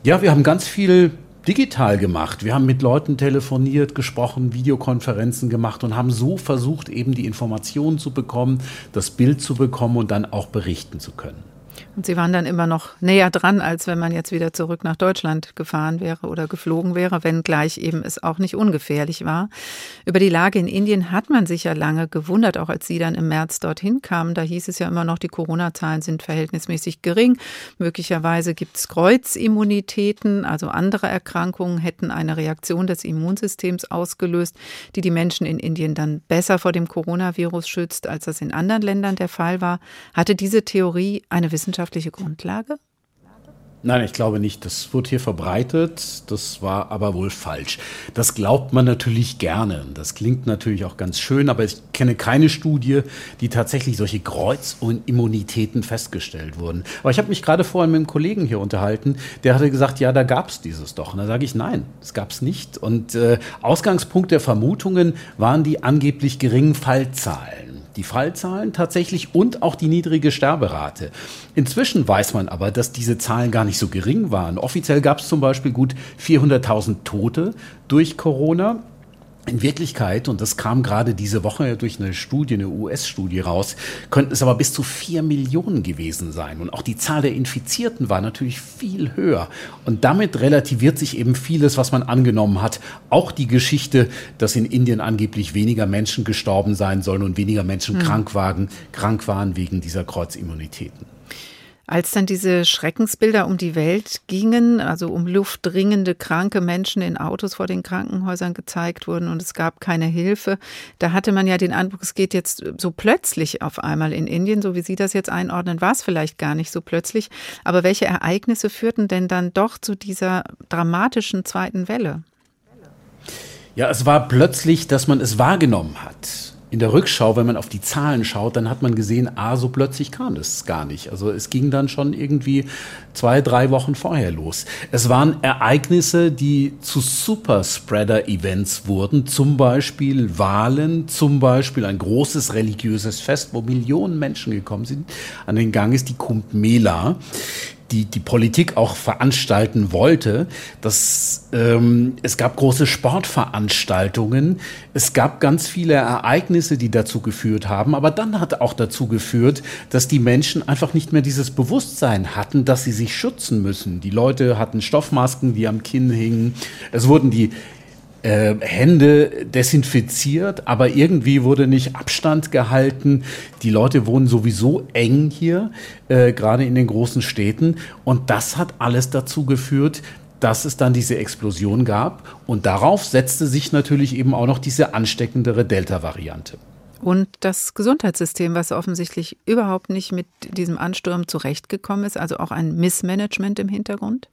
Ja, wir haben ganz viel digital gemacht. Wir haben mit Leuten telefoniert, gesprochen, Videokonferenzen gemacht und haben so versucht, eben die Informationen zu bekommen, das Bild zu bekommen und dann auch berichten zu können.
Und Sie waren dann immer noch näher dran, als wenn man jetzt wieder zurück nach Deutschland gefahren wäre oder geflogen wäre, wenngleich eben es auch nicht ungefährlich war. Über die Lage in Indien hat man sich ja lange gewundert, auch als Sie dann im März dorthin kamen. Da hieß es ja immer noch, die Corona-Zahlen sind verhältnismäßig gering. Möglicherweise gibt es Kreuzimmunitäten, also andere Erkrankungen hätten eine Reaktion des Immunsystems ausgelöst, die die Menschen in Indien dann besser vor dem Coronavirus schützt, als das in anderen Ländern der Fall war. Hatte diese Theorie eine wissenschaftliche wissenschaftliche Grundlage?
Nein, ich glaube nicht. Das wurde hier verbreitet. Das war aber wohl falsch. Das glaubt man natürlich gerne. Das klingt natürlich auch ganz schön, aber ich kenne keine Studie, die tatsächlich solche Kreuzimmunitäten festgestellt wurden. Aber ich habe mich gerade vorhin mit einem Kollegen hier unterhalten, der hatte gesagt, ja, da gab es dieses doch. Und da sage ich, nein, es gab es nicht. Und äh, Ausgangspunkt der Vermutungen waren die angeblich geringen Fallzahlen die Fallzahlen tatsächlich und auch die niedrige Sterberate. Inzwischen weiß man aber, dass diese Zahlen gar nicht so gering waren. Offiziell gab es zum Beispiel gut 400.000 Tote durch Corona. In Wirklichkeit, und das kam gerade diese Woche durch eine Studie, eine US-Studie raus, könnten es aber bis zu vier Millionen gewesen sein. Und auch die Zahl der Infizierten war natürlich viel höher. Und damit relativiert sich eben vieles, was man angenommen hat. Auch die Geschichte, dass in Indien angeblich weniger Menschen gestorben sein sollen und weniger Menschen hm. krank, waren, krank waren wegen dieser Kreuzimmunitäten.
Als dann diese Schreckensbilder um die Welt gingen, also um luftdringende, kranke Menschen in Autos vor den Krankenhäusern gezeigt wurden und es gab keine Hilfe, da hatte man ja den Eindruck, es geht jetzt so plötzlich auf einmal in Indien, so wie Sie das jetzt einordnen, war es vielleicht gar nicht so plötzlich. Aber welche Ereignisse führten denn dann doch zu dieser dramatischen zweiten Welle?
Ja, es war plötzlich, dass man es wahrgenommen hat in der Rückschau, wenn man auf die Zahlen schaut, dann hat man gesehen, ah, so plötzlich kam es gar nicht. Also es ging dann schon irgendwie zwei, drei Wochen vorher los. Es waren Ereignisse, die zu Superspreader-Events wurden, zum Beispiel Wahlen, zum Beispiel ein großes religiöses Fest, wo Millionen Menschen gekommen sind. An den Gang ist die Kumbh Mela die, die Politik auch veranstalten wollte. Das, ähm, es gab große Sportveranstaltungen, es gab ganz viele Ereignisse, die dazu geführt haben, aber dann hat auch dazu geführt, dass die Menschen einfach nicht mehr dieses Bewusstsein hatten, dass sie sich schützen müssen. Die Leute hatten Stoffmasken, die am Kinn hingen. Es wurden die äh, Hände desinfiziert, aber irgendwie wurde nicht Abstand gehalten. Die Leute wohnen sowieso eng hier, äh, gerade in den großen Städten. Und das hat alles dazu geführt, dass es dann diese Explosion gab. Und darauf setzte sich natürlich eben auch noch diese ansteckendere Delta-Variante.
Und das Gesundheitssystem, was offensichtlich überhaupt nicht mit diesem Ansturm zurechtgekommen ist, also auch ein Missmanagement im Hintergrund?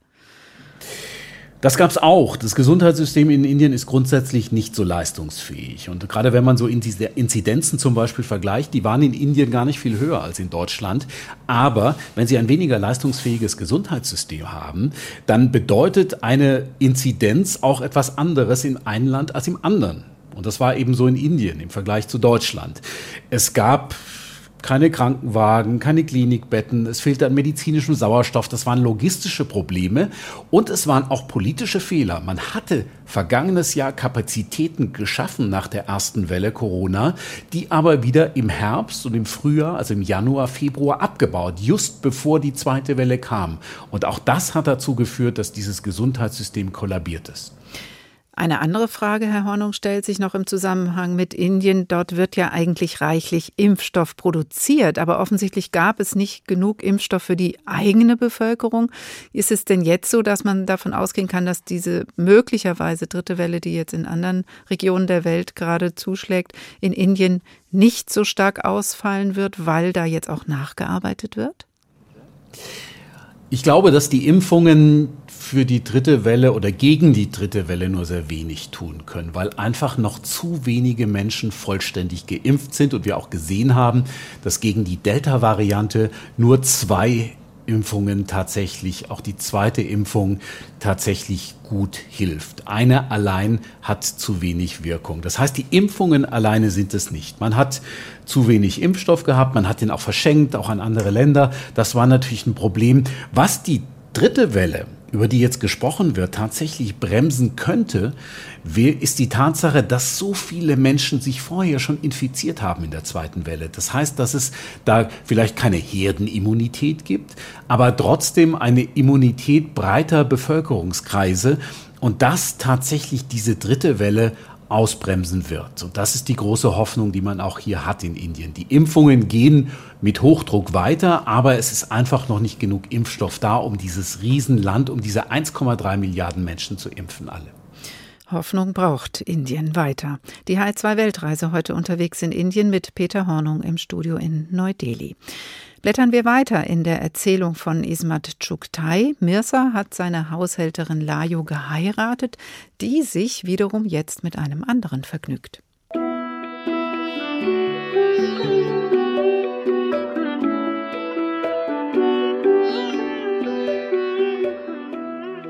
Das gab es auch. Das Gesundheitssystem in Indien ist grundsätzlich nicht so leistungsfähig. Und gerade wenn man so Inzidenzen zum Beispiel vergleicht, die waren in Indien gar nicht viel höher als in Deutschland. Aber wenn Sie ein weniger leistungsfähiges Gesundheitssystem haben, dann bedeutet eine Inzidenz auch etwas anderes im einen Land als im anderen. Und das war eben so in Indien im Vergleich zu Deutschland. Es gab keine Krankenwagen, keine Klinikbetten, es fehlte an medizinischem Sauerstoff, das waren logistische Probleme und es waren auch politische Fehler. Man hatte vergangenes Jahr Kapazitäten geschaffen nach der ersten Welle Corona, die aber wieder im Herbst und im Frühjahr, also im Januar, Februar abgebaut, just bevor die zweite Welle kam. Und auch das hat dazu geführt, dass dieses Gesundheitssystem kollabiert ist.
Eine andere Frage, Herr Hornung, stellt sich noch im Zusammenhang mit Indien. Dort wird ja eigentlich reichlich Impfstoff produziert, aber offensichtlich gab es nicht genug Impfstoff für die eigene Bevölkerung. Ist es denn jetzt so, dass man davon ausgehen kann, dass diese möglicherweise dritte Welle, die jetzt in anderen Regionen der Welt gerade zuschlägt, in Indien nicht so stark ausfallen wird, weil da jetzt auch nachgearbeitet wird?
Ich glaube, dass die Impfungen für die dritte Welle oder gegen die dritte Welle nur sehr wenig tun können, weil einfach noch zu wenige Menschen vollständig geimpft sind und wir auch gesehen haben, dass gegen die Delta-Variante nur zwei Impfungen tatsächlich, auch die zweite Impfung tatsächlich gut hilft. Eine allein hat zu wenig Wirkung. Das heißt, die Impfungen alleine sind es nicht. Man hat zu wenig Impfstoff gehabt, man hat den auch verschenkt, auch an andere Länder. Das war natürlich ein Problem. Was die dritte Welle über die jetzt gesprochen wird, tatsächlich bremsen könnte, ist die Tatsache, dass so viele Menschen sich vorher schon infiziert haben in der zweiten Welle. Das heißt, dass es da vielleicht keine Herdenimmunität gibt, aber trotzdem eine Immunität breiter Bevölkerungskreise und dass tatsächlich diese dritte Welle ausbremsen wird. Und das ist die große Hoffnung, die man auch hier hat in Indien. Die Impfungen gehen mit Hochdruck weiter, aber es ist einfach noch nicht genug Impfstoff da, um dieses Riesenland, um diese 1,3 Milliarden Menschen zu impfen alle.
Hoffnung braucht Indien weiter. Die H2 Weltreise heute unterwegs in Indien mit Peter Hornung im Studio in Neu-Delhi. Blättern wir weiter in der Erzählung von Ismat Chuktai. Mirsa hat seine Haushälterin Layo geheiratet, die sich wiederum jetzt mit einem anderen vergnügt.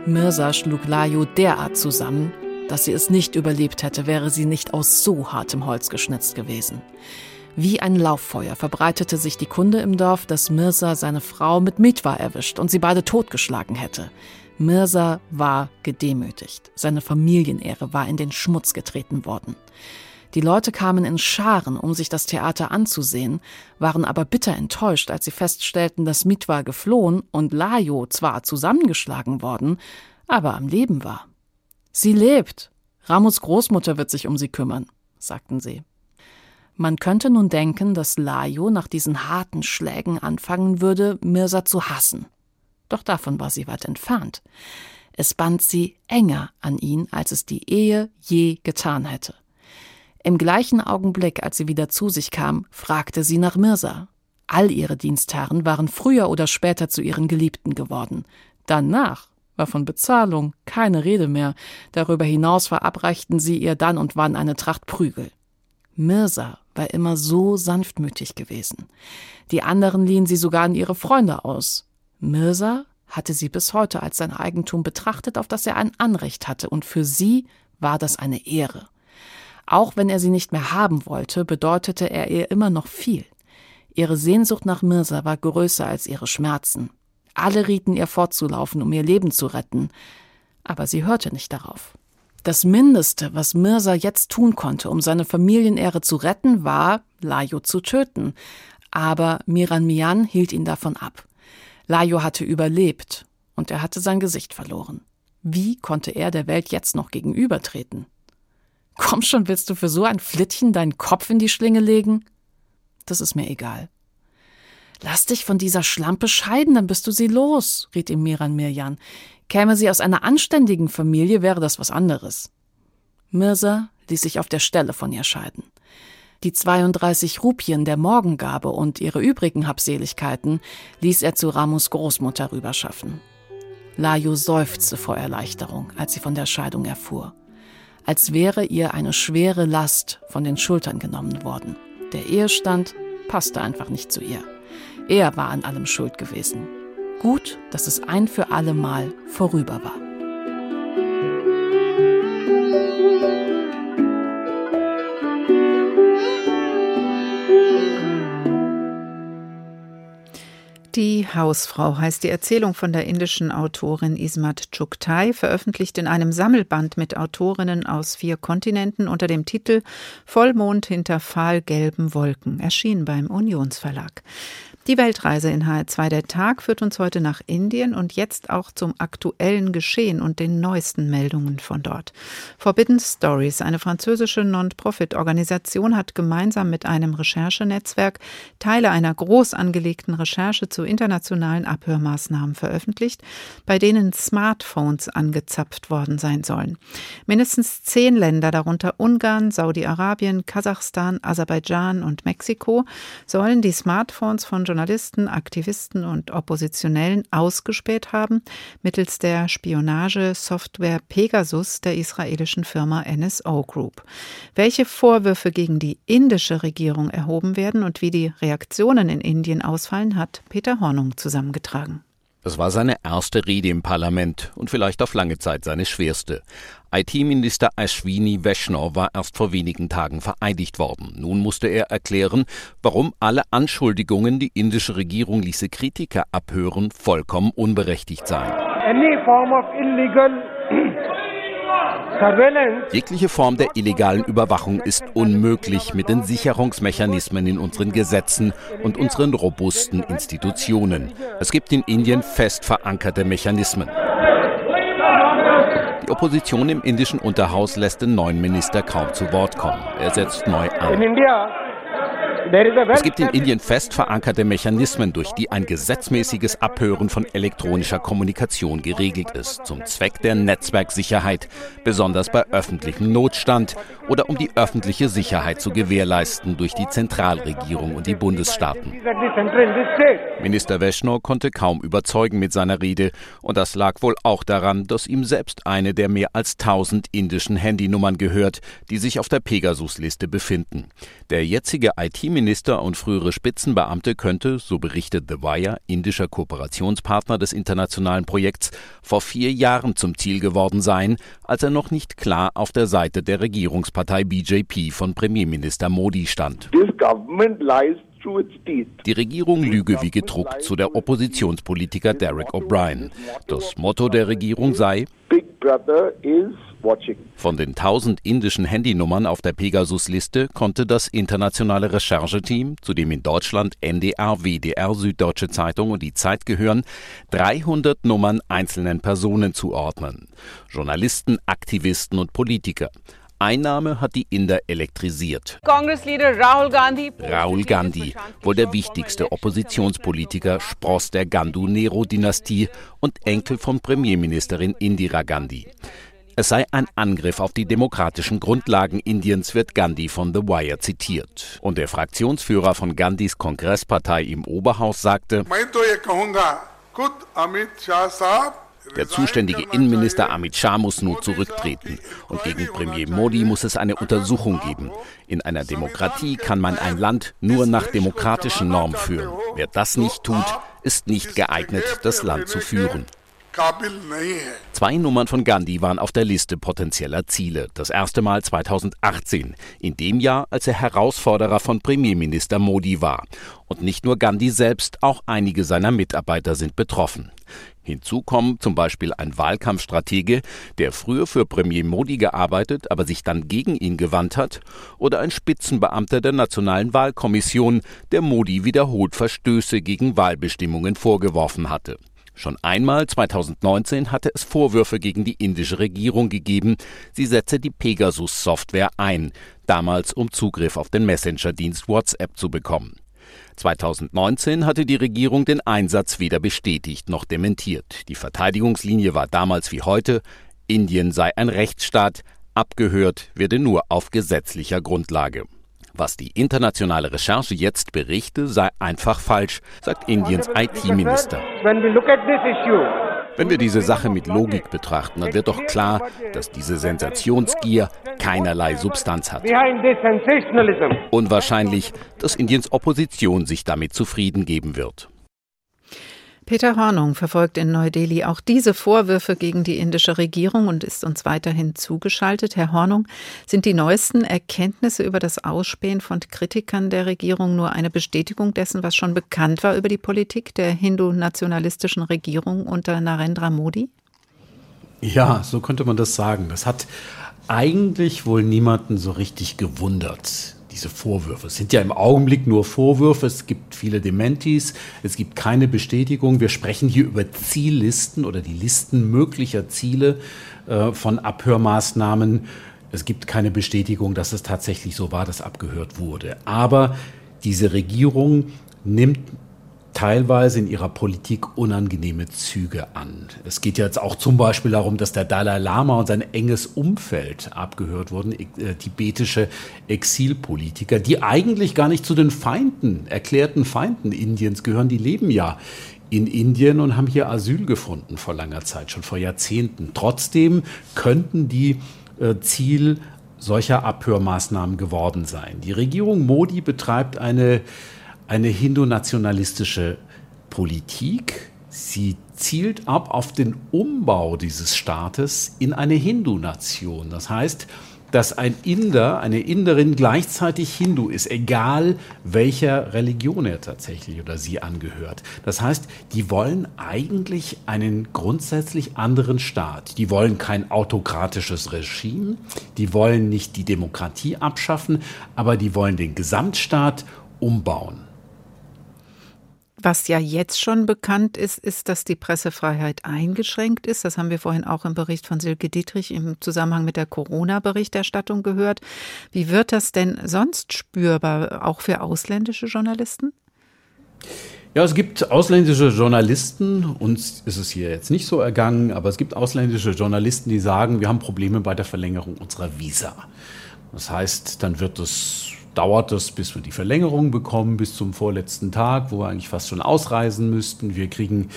Mirsa schlug Layo derart zusammen, dass sie es nicht überlebt hätte, wäre sie nicht aus so hartem Holz geschnitzt gewesen. Wie ein Lauffeuer verbreitete sich die Kunde im Dorf, dass Mirza seine Frau mit Mitwa erwischt und sie beide totgeschlagen hätte. Mirza war gedemütigt. Seine Familienehre war in den Schmutz getreten worden. Die Leute kamen in Scharen, um sich das Theater anzusehen, waren aber bitter enttäuscht, als sie feststellten, dass Mitwa geflohen und Lajo zwar zusammengeschlagen worden, aber am Leben war. Sie lebt. Ramos Großmutter wird sich um sie kümmern, sagten sie. Man könnte nun denken, dass Lajo nach diesen harten Schlägen anfangen würde, Mirza zu hassen. Doch davon war sie weit entfernt. Es band sie enger an ihn, als es die Ehe je getan hätte. Im gleichen Augenblick, als sie wieder zu sich kam, fragte sie nach Mirza. All ihre Dienstherren waren früher oder später zu ihren Geliebten geworden. Danach war von Bezahlung keine Rede mehr. Darüber hinaus verabreichten sie ihr dann und wann eine Tracht Prügel. Mirza war immer so sanftmütig gewesen. Die anderen liehen sie sogar an ihre Freunde aus. Mirza hatte sie bis heute als sein Eigentum betrachtet, auf das er ein Anrecht hatte, und für sie war das eine Ehre. Auch wenn er sie nicht mehr haben wollte, bedeutete er ihr immer noch viel. Ihre Sehnsucht nach Mirza war größer als ihre Schmerzen. Alle rieten ihr fortzulaufen, um ihr Leben zu retten, aber sie hörte nicht darauf. Das Mindeste, was Mirza jetzt tun konnte, um seine Familienehre zu retten, war, Lajo zu töten. Aber Miran Mian hielt ihn davon ab. Lajo hatte überlebt und er hatte sein Gesicht verloren. Wie konnte er der Welt jetzt noch gegenübertreten? Komm schon, willst du für so ein Flittchen deinen Kopf in die Schlinge legen? Das ist mir egal. Lass dich von dieser Schlampe scheiden, dann bist du sie los, riet ihm Miran Mirjan. Käme sie aus einer anständigen Familie, wäre das was anderes. Mirza ließ sich auf der Stelle von ihr scheiden. Die 32 Rupien der Morgengabe und ihre übrigen Habseligkeiten ließ er zu Ramus Großmutter rüberschaffen. Layu seufzte vor Erleichterung, als sie von der Scheidung erfuhr. Als wäre ihr eine schwere Last von den Schultern genommen worden. Der Ehestand passte einfach nicht zu ihr. Er war an allem schuld gewesen. Gut, dass es ein für alle Mal vorüber war.
Die Hausfrau heißt die Erzählung von der indischen Autorin Ismat Chuktai, veröffentlicht in einem Sammelband mit Autorinnen aus vier Kontinenten unter dem Titel Vollmond hinter fahlgelben Wolken, erschienen beim Unionsverlag. Die Weltreise in HR2 der Tag führt uns heute nach Indien und jetzt auch zum aktuellen Geschehen und den neuesten Meldungen von dort. Forbidden Stories, eine französische Non-Profit-Organisation, hat gemeinsam mit einem Recherchenetzwerk Teile einer groß angelegten Recherche zu internationalen Abhörmaßnahmen veröffentlicht, bei denen Smartphones angezapft worden sein sollen. Mindestens zehn Länder, darunter Ungarn, Saudi-Arabien, Kasachstan, Aserbaidschan und Mexiko, sollen die Smartphones von Journalisten, Aktivisten und Oppositionellen ausgespäht haben, mittels der Spionagesoftware Pegasus der israelischen Firma NSO Group. Welche Vorwürfe gegen die indische Regierung erhoben werden und wie die Reaktionen in Indien ausfallen, hat Peter Hornung zusammengetragen.
Es war seine erste Rede im Parlament und vielleicht auf lange Zeit seine schwerste. IT-Minister Ashwini Vaishnaw war erst vor wenigen Tagen vereidigt worden. Nun musste er erklären, warum alle Anschuldigungen, die indische Regierung ließe Kritiker abhören, vollkommen unberechtigt seien. Any form of illegal <clears throat> Jegliche Form der illegalen Überwachung ist unmöglich mit den Sicherungsmechanismen in unseren Gesetzen und unseren robusten Institutionen. Es gibt in Indien fest verankerte Mechanismen. Die Opposition im indischen Unterhaus lässt den neuen Minister kaum zu Wort kommen. Er setzt neu an. Es gibt in Indien fest verankerte Mechanismen, durch die ein gesetzmäßiges Abhören von elektronischer Kommunikation geregelt ist, zum Zweck der Netzwerksicherheit, besonders bei öffentlichem Notstand oder um die öffentliche Sicherheit zu gewährleisten durch die Zentralregierung und die Bundesstaaten. Minister Weschner konnte kaum überzeugen mit seiner Rede und das lag wohl auch daran, dass ihm selbst eine der mehr als 1000 indischen Handynummern gehört, die sich auf der Pegasus-Liste befinden. Der jetzige IT-Minister und frühere Spitzenbeamte könnte, so berichtet The Wire, indischer Kooperationspartner des internationalen Projekts, vor vier Jahren zum Ziel geworden sein, als er noch nicht klar auf der Seite der Regierungspartei BJP von Premierminister Modi stand. Die Regierung lüge wie gedruckt zu der Oppositionspolitiker Derek O'Brien. Das Motto der Regierung sei von den 1000 indischen Handynummern auf der Pegasus-Liste konnte das internationale Rechercheteam, zu dem in Deutschland NDR, WDR, Süddeutsche Zeitung und die Zeit gehören, 300 Nummern einzelnen Personen zuordnen. Journalisten, Aktivisten und Politiker. Einnahme hat die Inder elektrisiert. Rahul Gandhi, Rahul Gandhi, wohl der wichtigste Oppositionspolitiker, Spross der Gandu-Nero-Dynastie und Enkel von Premierministerin Indira Gandhi. Es sei ein Angriff auf die demokratischen Grundlagen Indiens, wird Gandhi von The Wire zitiert. Und der Fraktionsführer von Gandhis Kongresspartei im Oberhaus sagte, der zuständige Innenminister Amit Shah muss nun zurücktreten. Und gegen Premier Modi muss es eine Untersuchung geben. In einer Demokratie kann man ein Land nur nach demokratischen Normen führen. Wer das nicht tut, ist nicht geeignet, das Land zu führen. Zwei Nummern von Gandhi waren auf der Liste potenzieller Ziele. Das erste Mal 2018, in dem Jahr, als er Herausforderer von Premierminister Modi war. Und nicht nur Gandhi selbst, auch einige seiner Mitarbeiter sind betroffen. Hinzu kommen zum Beispiel ein Wahlkampfstratege, der früher für Premier Modi gearbeitet, aber sich dann gegen ihn gewandt hat, oder ein Spitzenbeamter der Nationalen Wahlkommission, der Modi wiederholt Verstöße gegen Wahlbestimmungen vorgeworfen hatte. Schon einmal 2019 hatte es Vorwürfe gegen die indische Regierung gegeben, sie setze die Pegasus-Software ein, damals um Zugriff auf den Messenger-Dienst WhatsApp zu bekommen.
2019 hatte die Regierung den Einsatz weder bestätigt noch dementiert. Die Verteidigungslinie war damals wie heute, Indien sei ein Rechtsstaat, abgehört werde nur auf gesetzlicher Grundlage. Was die internationale Recherche jetzt berichte, sei einfach falsch, sagt Indiens IT-Minister. Wenn wir diese Sache mit Logik betrachten, dann wird doch klar, dass diese Sensationsgier keinerlei Substanz hat. Unwahrscheinlich, dass Indiens Opposition sich damit zufrieden geben wird.
Peter Hornung verfolgt in Neu-Delhi auch diese Vorwürfe gegen die indische Regierung und ist uns weiterhin zugeschaltet. Herr Hornung, sind die neuesten Erkenntnisse über das Ausspähen von Kritikern der Regierung nur eine Bestätigung dessen, was schon bekannt war über die Politik der hindu-nationalistischen Regierung unter Narendra Modi?
Ja, so könnte man das sagen. Das hat eigentlich wohl niemanden so richtig gewundert diese Vorwürfe. Es sind ja im Augenblick nur Vorwürfe, es gibt viele Dementis, es gibt keine Bestätigung. Wir sprechen hier über Ziellisten oder die Listen möglicher Ziele äh, von Abhörmaßnahmen. Es gibt keine Bestätigung, dass es tatsächlich so war, dass abgehört wurde. Aber diese Regierung nimmt teilweise in ihrer Politik unangenehme Züge an. Es geht jetzt auch zum Beispiel darum, dass der Dalai Lama und sein enges Umfeld abgehört wurden, äh, tibetische Exilpolitiker, die eigentlich gar nicht zu den Feinden, erklärten Feinden Indiens gehören, die leben ja in Indien und haben hier Asyl gefunden vor langer Zeit, schon vor Jahrzehnten. Trotzdem könnten die äh, Ziel solcher Abhörmaßnahmen geworden sein. Die Regierung Modi betreibt eine eine hindu-nationalistische Politik. Sie zielt ab auf den Umbau dieses Staates in eine Hindu-Nation. Das heißt, dass ein Inder, eine Inderin gleichzeitig Hindu ist, egal welcher Religion er tatsächlich oder sie angehört. Das heißt, die wollen eigentlich einen grundsätzlich anderen Staat. Die wollen kein autokratisches Regime, die wollen nicht die Demokratie abschaffen, aber die wollen den Gesamtstaat umbauen.
Was ja jetzt schon bekannt ist, ist, dass die Pressefreiheit eingeschränkt ist. Das haben wir vorhin auch im Bericht von Silke Dietrich im Zusammenhang mit der Corona-Berichterstattung gehört. Wie wird das denn sonst spürbar, auch für ausländische Journalisten?
Ja, es gibt ausländische Journalisten, uns ist es hier jetzt nicht so ergangen, aber es gibt ausländische Journalisten, die sagen, wir haben Probleme bei der Verlängerung unserer Visa. Das heißt, dann wird es dauert es, bis wir die Verlängerung bekommen, bis zum vorletzten Tag, wo wir eigentlich fast schon ausreisen müssten. Wir kriegen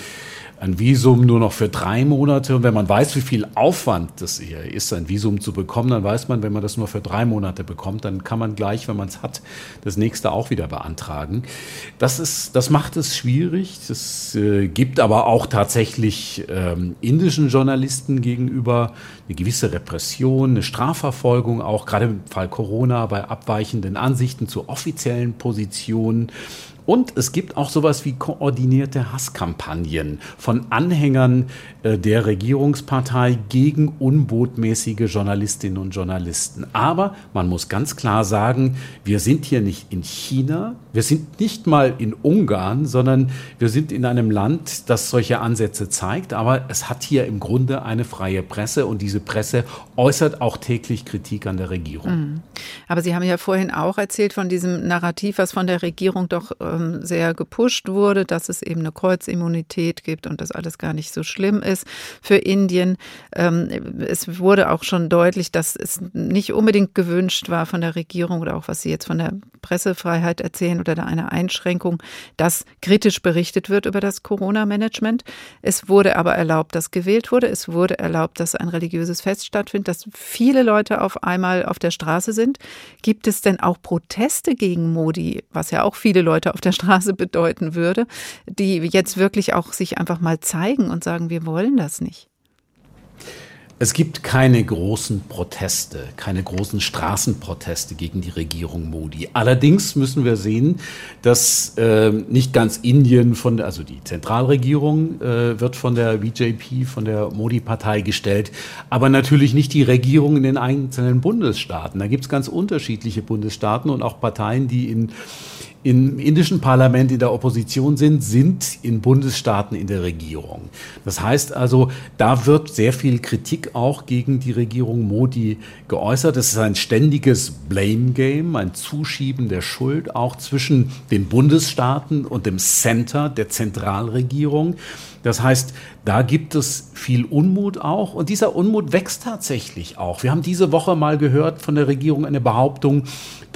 ein Visum nur noch für drei Monate. Und wenn man weiß, wie viel Aufwand das hier ist, ein Visum zu bekommen, dann weiß man, wenn man das nur für drei Monate bekommt, dann kann man gleich, wenn man es hat, das nächste auch wieder beantragen. Das ist, das macht es schwierig. Das äh, gibt aber auch tatsächlich ähm, indischen Journalisten gegenüber eine gewisse Repression, eine Strafverfolgung, auch gerade im Fall Corona bei abweichenden Ansichten zu offiziellen Positionen. Und es gibt auch sowas wie koordinierte Hasskampagnen von Anhängern äh, der Regierungspartei gegen unbotmäßige Journalistinnen und Journalisten. Aber man muss ganz klar sagen, wir sind hier nicht in China, wir sind nicht mal in Ungarn, sondern wir sind in einem Land, das solche Ansätze zeigt. Aber es hat hier im Grunde eine freie Presse und diese Presse äußert auch täglich Kritik an der Regierung. Mhm.
Aber Sie haben ja vorhin auch erzählt von diesem Narrativ, was von der Regierung doch ähm, sehr gepusht wurde, dass es eben eine Kreuzimmunität gibt und das alles gar nicht so schlimm ist für Indien. Ähm, es wurde auch schon deutlich, dass es nicht unbedingt gewünscht war von der Regierung oder auch was Sie jetzt von der Pressefreiheit erzählen oder da eine Einschränkung, dass kritisch berichtet wird über das Corona-Management. Es wurde aber erlaubt, dass gewählt wurde. Es wurde erlaubt, dass ein religiöses Fest stattfindet, dass viele Leute auf einmal auf der Straße sind. Gibt es denn auch Proteste gegen Modi, was ja auch viele Leute auf der Straße bedeuten würde, die jetzt wirklich auch sich einfach mal zeigen und sagen, wir wollen das nicht?
Es gibt keine großen Proteste, keine großen Straßenproteste gegen die Regierung Modi. Allerdings müssen wir sehen, dass äh, nicht ganz Indien von, also die Zentralregierung äh, wird von der BJP, von der Modi-Partei gestellt, aber natürlich nicht die Regierung in den einzelnen Bundesstaaten. Da gibt es ganz unterschiedliche Bundesstaaten und auch Parteien, die in im indischen Parlament in der Opposition sind, sind in Bundesstaaten in der Regierung. Das heißt also, da wird sehr viel Kritik auch gegen die Regierung Modi geäußert. Es ist ein ständiges Blame Game, ein Zuschieben der Schuld auch zwischen den Bundesstaaten und dem Center der Zentralregierung. Das heißt, da gibt es viel Unmut auch und dieser Unmut wächst tatsächlich auch. Wir haben diese Woche mal gehört von der Regierung eine Behauptung,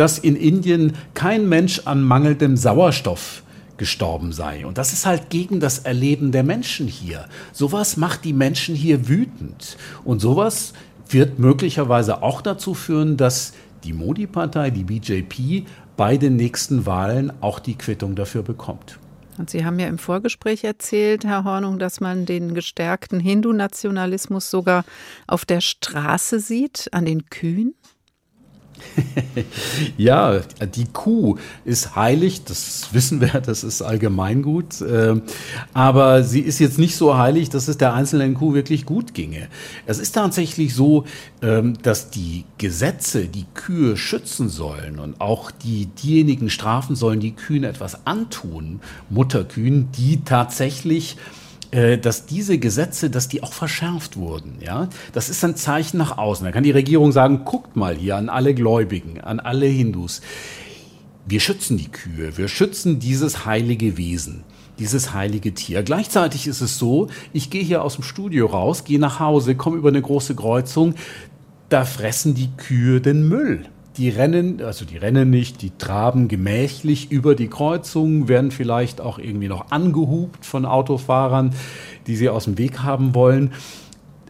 dass in Indien kein Mensch an mangelndem Sauerstoff gestorben sei. Und das ist halt gegen das Erleben der Menschen hier. Sowas macht die Menschen hier wütend. Und sowas wird möglicherweise auch dazu führen, dass die Modi-Partei, die BJP, bei den nächsten Wahlen auch die Quittung dafür bekommt.
Und Sie haben ja im Vorgespräch erzählt, Herr Hornung, dass man den gestärkten Hindu-Nationalismus sogar auf der Straße sieht, an den Kühen. <laughs>
ja, die Kuh ist heilig, das wissen wir, das ist allgemeingut. Ähm, aber sie ist jetzt nicht so heilig, dass es der einzelnen Kuh wirklich gut ginge. Es ist tatsächlich so, ähm, dass die Gesetze die Kühe schützen sollen und auch die, diejenigen strafen sollen, die Kühen etwas antun, Mutterkühen, die tatsächlich dass diese Gesetze, dass die auch verschärft wurden. Ja, das ist ein Zeichen nach außen. Da kann die Regierung sagen: Guckt mal hier an alle Gläubigen, an alle Hindus. Wir schützen die Kühe, wir schützen dieses heilige Wesen dieses heilige Tier. Gleichzeitig ist es so, ich gehe hier aus dem Studio raus, gehe nach Hause, komme über eine große Kreuzung, da fressen die Kühe den Müll die rennen, also die rennen nicht, die traben gemächlich über die Kreuzung, werden vielleicht auch irgendwie noch angehupt von Autofahrern, die sie aus dem Weg haben wollen.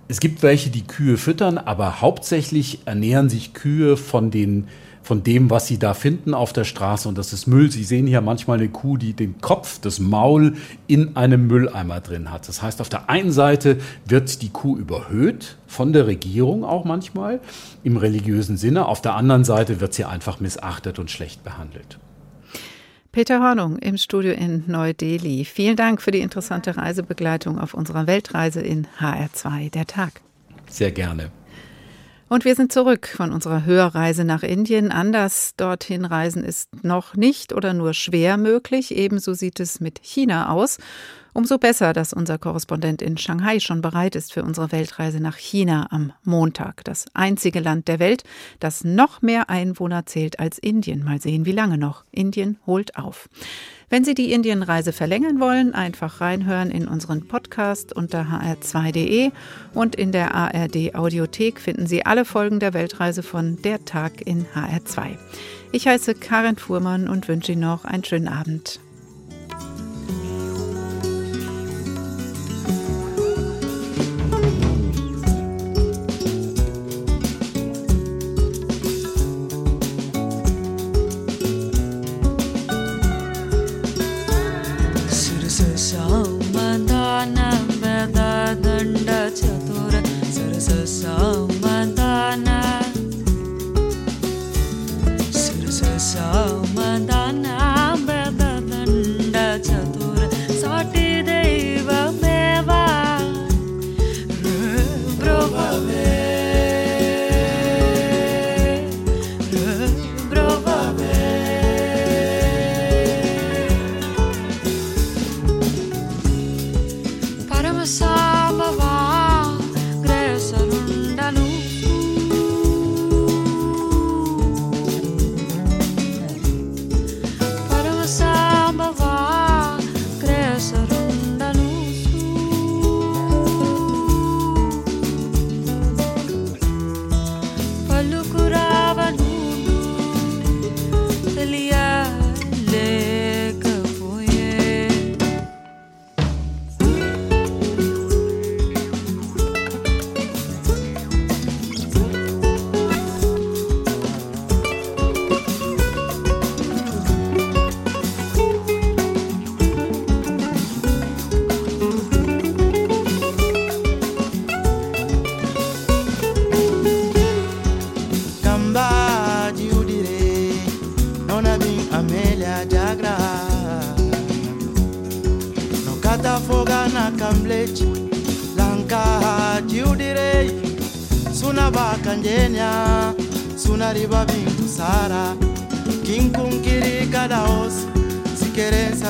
Es gibt welche, die Kühe füttern, aber hauptsächlich ernähren sich Kühe von den von dem, was sie da finden auf der Straße. Und das ist Müll. Sie sehen hier manchmal eine Kuh, die den Kopf, das Maul in einem Mülleimer drin hat. Das heißt, auf der einen Seite wird die Kuh überhöht, von der Regierung auch manchmal, im religiösen Sinne. Auf der anderen Seite wird sie einfach missachtet und schlecht behandelt.
Peter Hornung im Studio in Neu-Delhi. Vielen Dank für die interessante Reisebegleitung auf unserer Weltreise in HR2, der Tag.
Sehr gerne.
Und wir sind zurück von unserer Hörreise nach Indien. Anders dorthin reisen ist noch nicht oder nur schwer möglich. Ebenso sieht es mit China aus. Umso besser, dass unser Korrespondent in Shanghai schon bereit ist für unsere Weltreise nach China am Montag. Das einzige Land der Welt, das noch mehr Einwohner zählt als Indien. Mal sehen, wie lange noch. Indien holt auf. Wenn Sie die Indienreise verlängern wollen, einfach reinhören in unseren Podcast unter hr2.de und in der ARD Audiothek finden Sie alle Folgen der Weltreise von Der Tag in HR2. Ich heiße Karin Fuhrmann und wünsche Ihnen noch einen schönen Abend.